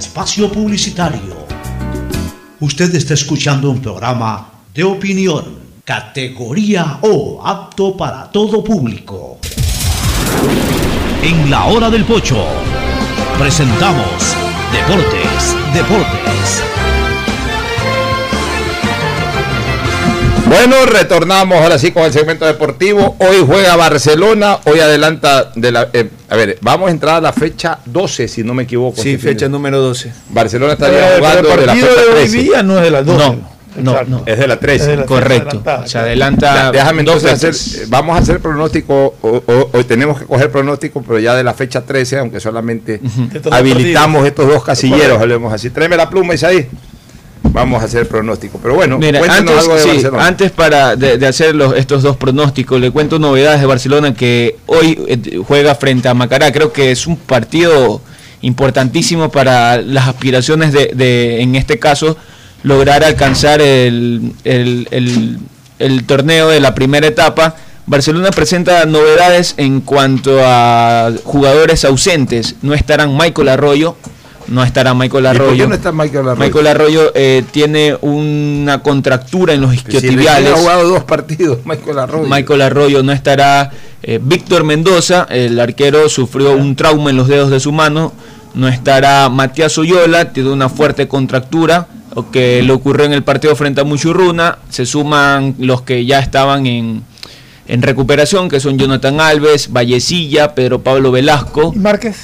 S6: Espacio publicitario. Usted está escuchando un programa de opinión, categoría O, apto para todo público. En la hora del pocho presentamos Deportes, Deportes.
S1: Bueno, retornamos ahora sí con el segmento deportivo. Hoy juega Barcelona, hoy adelanta de la... eh, a ver, vamos a entrar a la fecha 12, si no me equivoco.
S13: Sí,
S1: este
S13: fecha
S1: fin
S13: número 12.
S1: Barcelona
S4: Pero
S1: estaría
S4: el
S1: jugando de la fecha
S4: de hoy
S1: 13.
S4: día no es de las 12.
S13: No, no, no.
S1: Es de la 13.
S4: Es de la-
S13: Correcto. Se adelanta.
S1: Déjame entonces hacer, eh, vamos a hacer pronóstico, hoy tenemos que coger pronóstico, pero ya de la fecha 13, aunque solamente habilitamos estos dos casilleros, hablemos así. Tráeme la pluma, Isaí. Vamos a hacer pronóstico. Pero bueno,
S13: Mira, antes,
S1: algo de
S13: sí,
S1: Barcelona.
S13: antes para de, de hacer los- estos dos pronósticos, le cuento novedades de Barcelona que hoy eh, juega frente a Macará. Creo que es un partido importantísimo para las aspiraciones de, de, en este caso, lograr alcanzar el, el- el- el torneo de la primera etapa. Barcelona presenta novedades en cuanto a jugadores ausentes. No estarán Michael Arroyo, no estará Michael
S1: ¿Y por qué
S13: Arroyo.
S1: no está Michael Arroyo?
S13: Michael Arroyo eh, tiene una contractura en los
S1: Si
S13: isquiotibiales.
S1: ha jugado dos partidos, [LAUGHS] Michael Arroyo.
S13: Michael Arroyo no estará. Eh, Víctor Mendoza, el arquero, sufrió un trauma en los dedos de su mano. No estará Matías Oyola, tiene una fuerte contractura que le ocurrió en el partido frente a Muchurruna. Se suman los que ya estaban en, en recuperación, que son Jonathan Alves, Vallecilla, Pedro Pablo Velasco.
S4: ¿Y Márquez?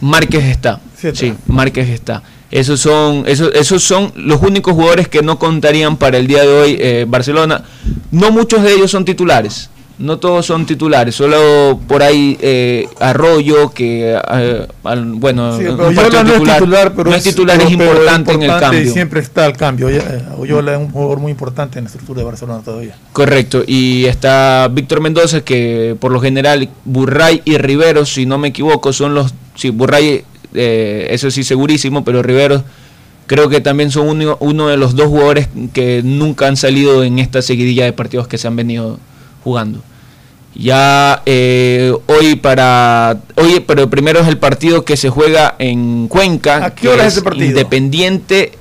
S13: Márquez está.
S4: Sí está.
S13: Sí, Márquez está. Esos son, esos, esos son los únicos jugadores que no contarían para el día de hoy eh, Barcelona. No muchos de ellos son titulares. No todos son titulares. Solo por ahí eh, Arroyo, que eh, bueno,
S4: Sí, pero Oyola no es titular, pero
S13: no es titular,
S4: pero-
S13: es
S4: pero
S13: importante en el
S4: importante y
S13: cambio.
S4: siempre está al cambio. Oye- Oyola es un jugador muy importante en la estructura de Barcelona todavía.
S13: Correcto, y está Víctor Mendoza, que por lo general Burray y Riveros, si no me equivoco, son los. Sí, Burray, eh, eso sí, segurísimo, pero Riveros creo que también son uno, uno de los dos jugadores que nunca han salido en esta seguidilla de partidos que se han venido jugando. Ya eh, hoy para hoy, pero primero es el partido que se juega en Cuenca.
S4: ¿A qué hora es ese partido?
S13: Independiente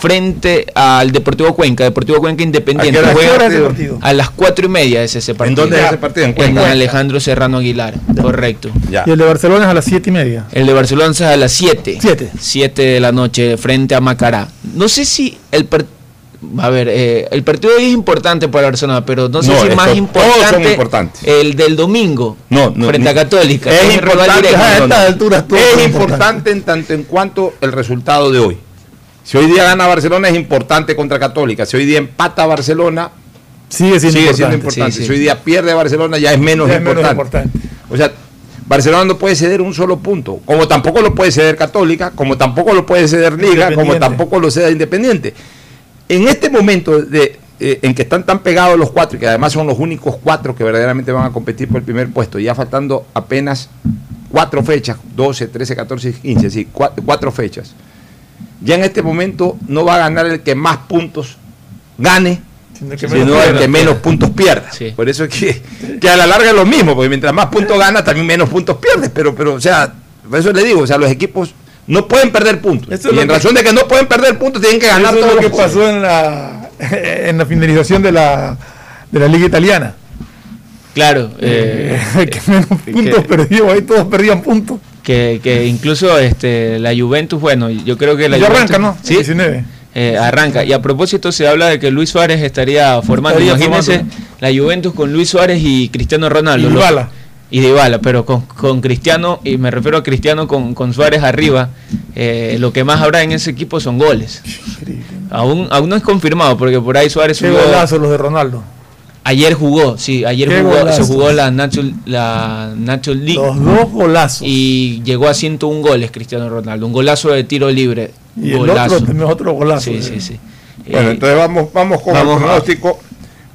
S13: frente al Deportivo Cuenca. Deportivo Cuenca Independiente.
S1: ¿A qué hora-
S13: Juega
S1: partido?
S13: A las cuatro y media es ese partido.
S1: dónde es ese partido? En
S13: En,
S1: Cuenca.
S13: Alejandro Serrano Aguilar. Correcto.
S1: Ya.
S4: Y el de Barcelona es a las 7 y media.
S13: El de Barcelona es a las 7.
S4: Siete.
S13: 7 de la noche frente a Macará. No sé si el par- a ver, eh, el partido de hoy es importante para Barcelona, pero no sé
S1: No,
S13: si más
S1: todos son
S13: importante
S1: importantes.
S13: el del domingo
S1: No, no,
S13: frente a. Católica.
S1: Es importante,
S13: directo.
S1: a
S4: estas alturas
S1: es importante. en tanto en cuanto el resultado de hoy. Si hoy día gana Barcelona es importante contra Católica. Si hoy día empata Barcelona,
S4: Sigue siendo
S1: sigue
S4: importante.
S1: siendo importante.
S13: sí, sí.
S1: Si hoy día pierde Barcelona ya es menos,
S4: Ya es menos
S1: importante. O sea, Barcelona no puede ceder un solo punto. Como tampoco lo puede ceder Católica, como tampoco lo puede ceder Liga, como tampoco lo cede Independiente. En este momento de, eh, en que están tan pegados los cuatro, y que además son los únicos cuatro que verdaderamente van a competir por el primer puesto, ya faltando apenas
S14: cuatro fechas, 12, 13, 14, 15, sí, cuatro, cuatro fechas. Ya en este momento no va a ganar el que más puntos gane,
S4: Sino que
S14: el que menos puntos pierda. Por eso es que, que a la larga es lo mismo, porque mientras más puntos gana, también menos puntos pierdes. Pero, pero, o sea, por eso le digo, o sea, los equipos no pueden perder puntos.
S4: Eso
S14: y en
S4: que-
S14: razón de que no pueden perder puntos, tienen que ganar
S4: Eso es
S14: todo
S4: lo que pasó en la, en la finalización de la, de la liga italiana.
S13: Claro, eh, [LAUGHS]
S4: que menos puntos perdió, ahí todos perdían puntos.
S13: Que, que incluso este la Juventus, bueno, yo creo que la
S4: Ya
S13: Juventus,
S4: arranca, ¿no?
S13: Sí,
S4: 19.
S13: eh, arranca. Y a propósito se habla de que Luis Suárez estaría formando,
S4: Estaría
S13: imagínense,
S4: formando.
S13: la Juventus con Luis Suárez y Cristiano Ronaldo.
S4: Y Dybala.
S13: y Dybala, pero con, con Cristiano, y me refiero a Cristiano con, con Suárez arriba, eh, lo que más habrá en ese equipo son goles. Aún, aún no es confirmado, porque por ahí Suárez
S4: Qué
S13: subió-
S4: golazo los de Ronaldo.
S13: Ayer jugó, sí, ayer
S4: Qué
S13: jugó, se jugó la Nacho, la Nacho League.
S4: Los dos golazos.
S13: Y llegó a 101 goles Cristiano Ronaldo. Un golazo de tiro libre.
S4: Y el
S13: golazo.
S4: otro también otro golazo.
S13: Sí,
S4: eh.
S13: sí, sí.
S14: Bueno,
S13: Eh,
S14: entonces vamos, vamos con
S13: vamos
S14: el
S13: a-
S14: pronóstico.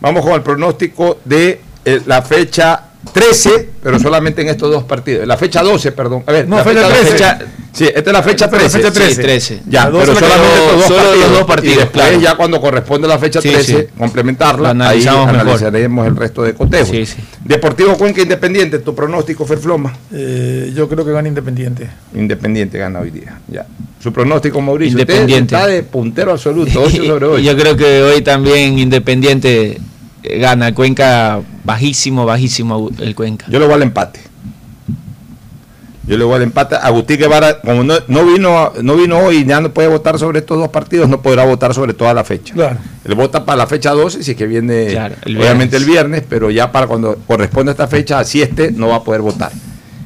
S14: Vamos con el pronóstico de eh, la fecha 13, pero solamente en estos dos partidos. La fecha 12, perdón. A ver,
S4: No,
S14: la
S4: fecha
S14: fecha
S4: 13.
S14: fecha- sí, esta es la fecha
S4: Esta es la
S14: 13.
S4: fecha 13.
S14: Sí,
S13: 13.
S14: Ya,
S4: La 12
S14: pero solamente
S4: quedó-
S14: estos dos
S13: solo los
S14: partidos.
S13: dos partidos,
S14: Y después,
S13: claro.
S14: ya cuando corresponde la fecha
S13: Sí,
S14: 13,
S13: sí.
S14: complementarla, ahí
S13: mejor.
S14: analizaremos el resto de
S13: sí.
S14: Deportivo Cuenca Independiente, tu pronóstico, Ferfloma.
S4: Eh, yo creo que gana Independiente.
S14: Independiente gana hoy día. Ya. Su pronóstico, Mauricio. Usted
S13: Independiente.
S14: está de puntero absoluto, 8 [LAUGHS] sobre 8.
S13: Yo creo que hoy también Independiente gana. Cuenca bajísimo, bajísimo el Cuenca.
S14: Yo le voy al empate. Yo le voy al empate. Agustín Guevara, como no, no vino no vino hoy y ya no puede votar sobre estos dos partidos, no podrá votar sobre toda la fecha.
S4: Claro.
S14: Él vota para la fecha 12, si es que viene
S13: Claro, el
S14: obviamente el viernes, pero ya para cuando corresponde a esta fecha, así este, no va a poder votar.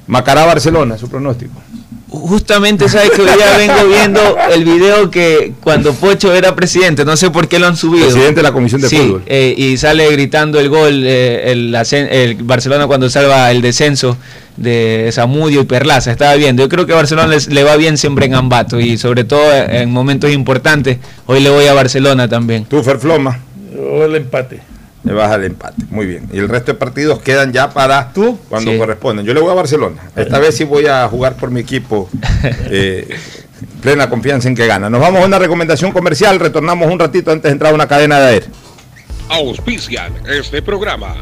S14: Macará Barcelona, su pronóstico.
S13: Justamente, ¿sabes que hoy día vengo viendo el video que cuando Pocho era presidente, no sé por qué lo han subido.
S14: Presidente de la Comisión de
S13: Sí,
S14: Fútbol.
S13: eh, y sale gritando el gol, eh, el, Barcelona cuando salva el descenso de Zamudio y Perlaza. Estaba viendo. Yo creo que a Barcelona les- le va bien siempre en Ambato y sobre todo en momentos importantes. Hoy le voy a Barcelona también.
S14: Tú, Ferfloma,
S4: Yo el empate.
S14: Le vas al empate. Muy bien. Y el resto de partidos quedan ya para cuando
S13: Sí.
S14: corresponden. Yo le voy a Barcelona. Esta vez sí voy a jugar por mi equipo. [LAUGHS] eh, plena confianza en que gana. Nos vamos a una recomendación comercial. Retornamos un ratito antes de entrar a una cadena de aire.
S9: Auspician este programa.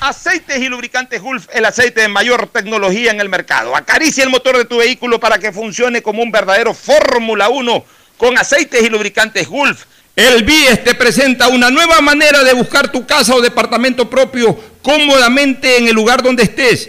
S1: Aceites y lubricantes Gulf, el aceite de mayor tecnología en el mercado. Acaricia el motor de tu vehículo para que funcione como un verdadero Fórmula 1 con aceites y lubricantes Gulf. El BIES te presenta una nueva manera de buscar tu casa o departamento propio cómodamente en el lugar donde estés.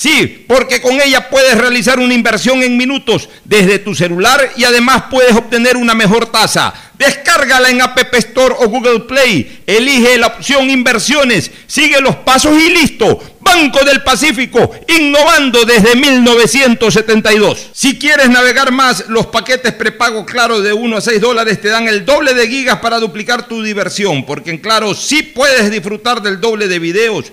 S1: Sí, porque con ella puedes realizar una inversión en minutos desde tu celular y además puedes obtener una mejor tasa. Descárgala en App Store o Google Play. Elige la opción inversiones. Sigue los pasos y listo. Banco del Pacífico, innovando desde 1972. Si quieres navegar más, los paquetes prepago Claro de 1 a 6 dólares te dan el doble de gigas para duplicar tu diversión, porque en Claro sí puedes disfrutar del doble de videos,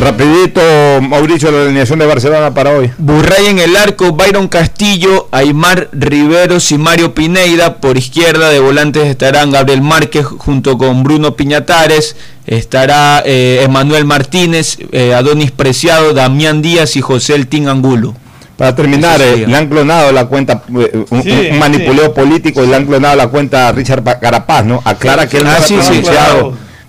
S1: Rapidito, Mauricio, la alineación de Barcelona para hoy.
S13: Burray en el arco, Byron Castillo, Aymar Riveros y Mario Pineida. Por izquierda de volantes estarán Gabriel Márquez junto con Bruno Piñatares. Estará eh, Emanuel Martínez, eh, Adonis Preciado, Damián Díaz y José El Angulo.
S1: Para terminar, eh, le han clonado la cuenta, eh, un,
S13: Sí,
S1: un manipuleo
S13: sí.
S1: político y le han clonado la cuenta a Richard Pa- Carapaz, ¿no? Aclara que él no
S13: Ah,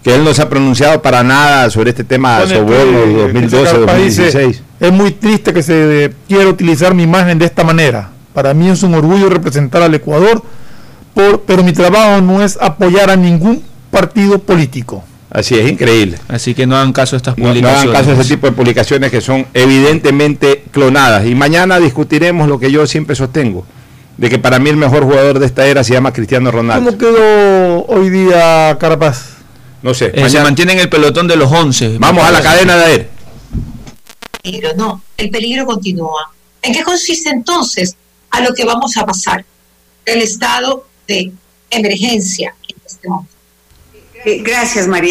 S1: que él no se ha pronunciado para nada sobre este tema
S4: Pone
S1: soborno
S4: que-
S1: 2012,
S4: que Carapaz dice,
S1: 2016.
S4: Es muy triste que se eh, quiera utilizar mi imagen de esta manera. Para mí es un orgullo representar al Ecuador, por- pero mi trabajo no es apoyar a ningún partido político.
S1: Así es, increíble.
S13: Así que no hagan caso a estas
S1: No, no
S13: publicaciones.
S1: hagan caso a ese tipo de publicaciones que son evidentemente clonadas. Y mañana discutiremos lo que yo siempre sostengo, de que para mí el mejor jugador de esta era se llama Cristiano Ronaldo.
S4: ¿Cómo quedó hoy día Carapaz?
S1: No sé.
S13: Eh, se mantiene en el pelotón de los 11.
S1: Vamos a la cadena de él.
S15: peligro, no, el peligro continúa. ¿En qué consiste entonces a lo que vamos a pasar? El estado de emergencia en este momento.
S16: Gracias, María.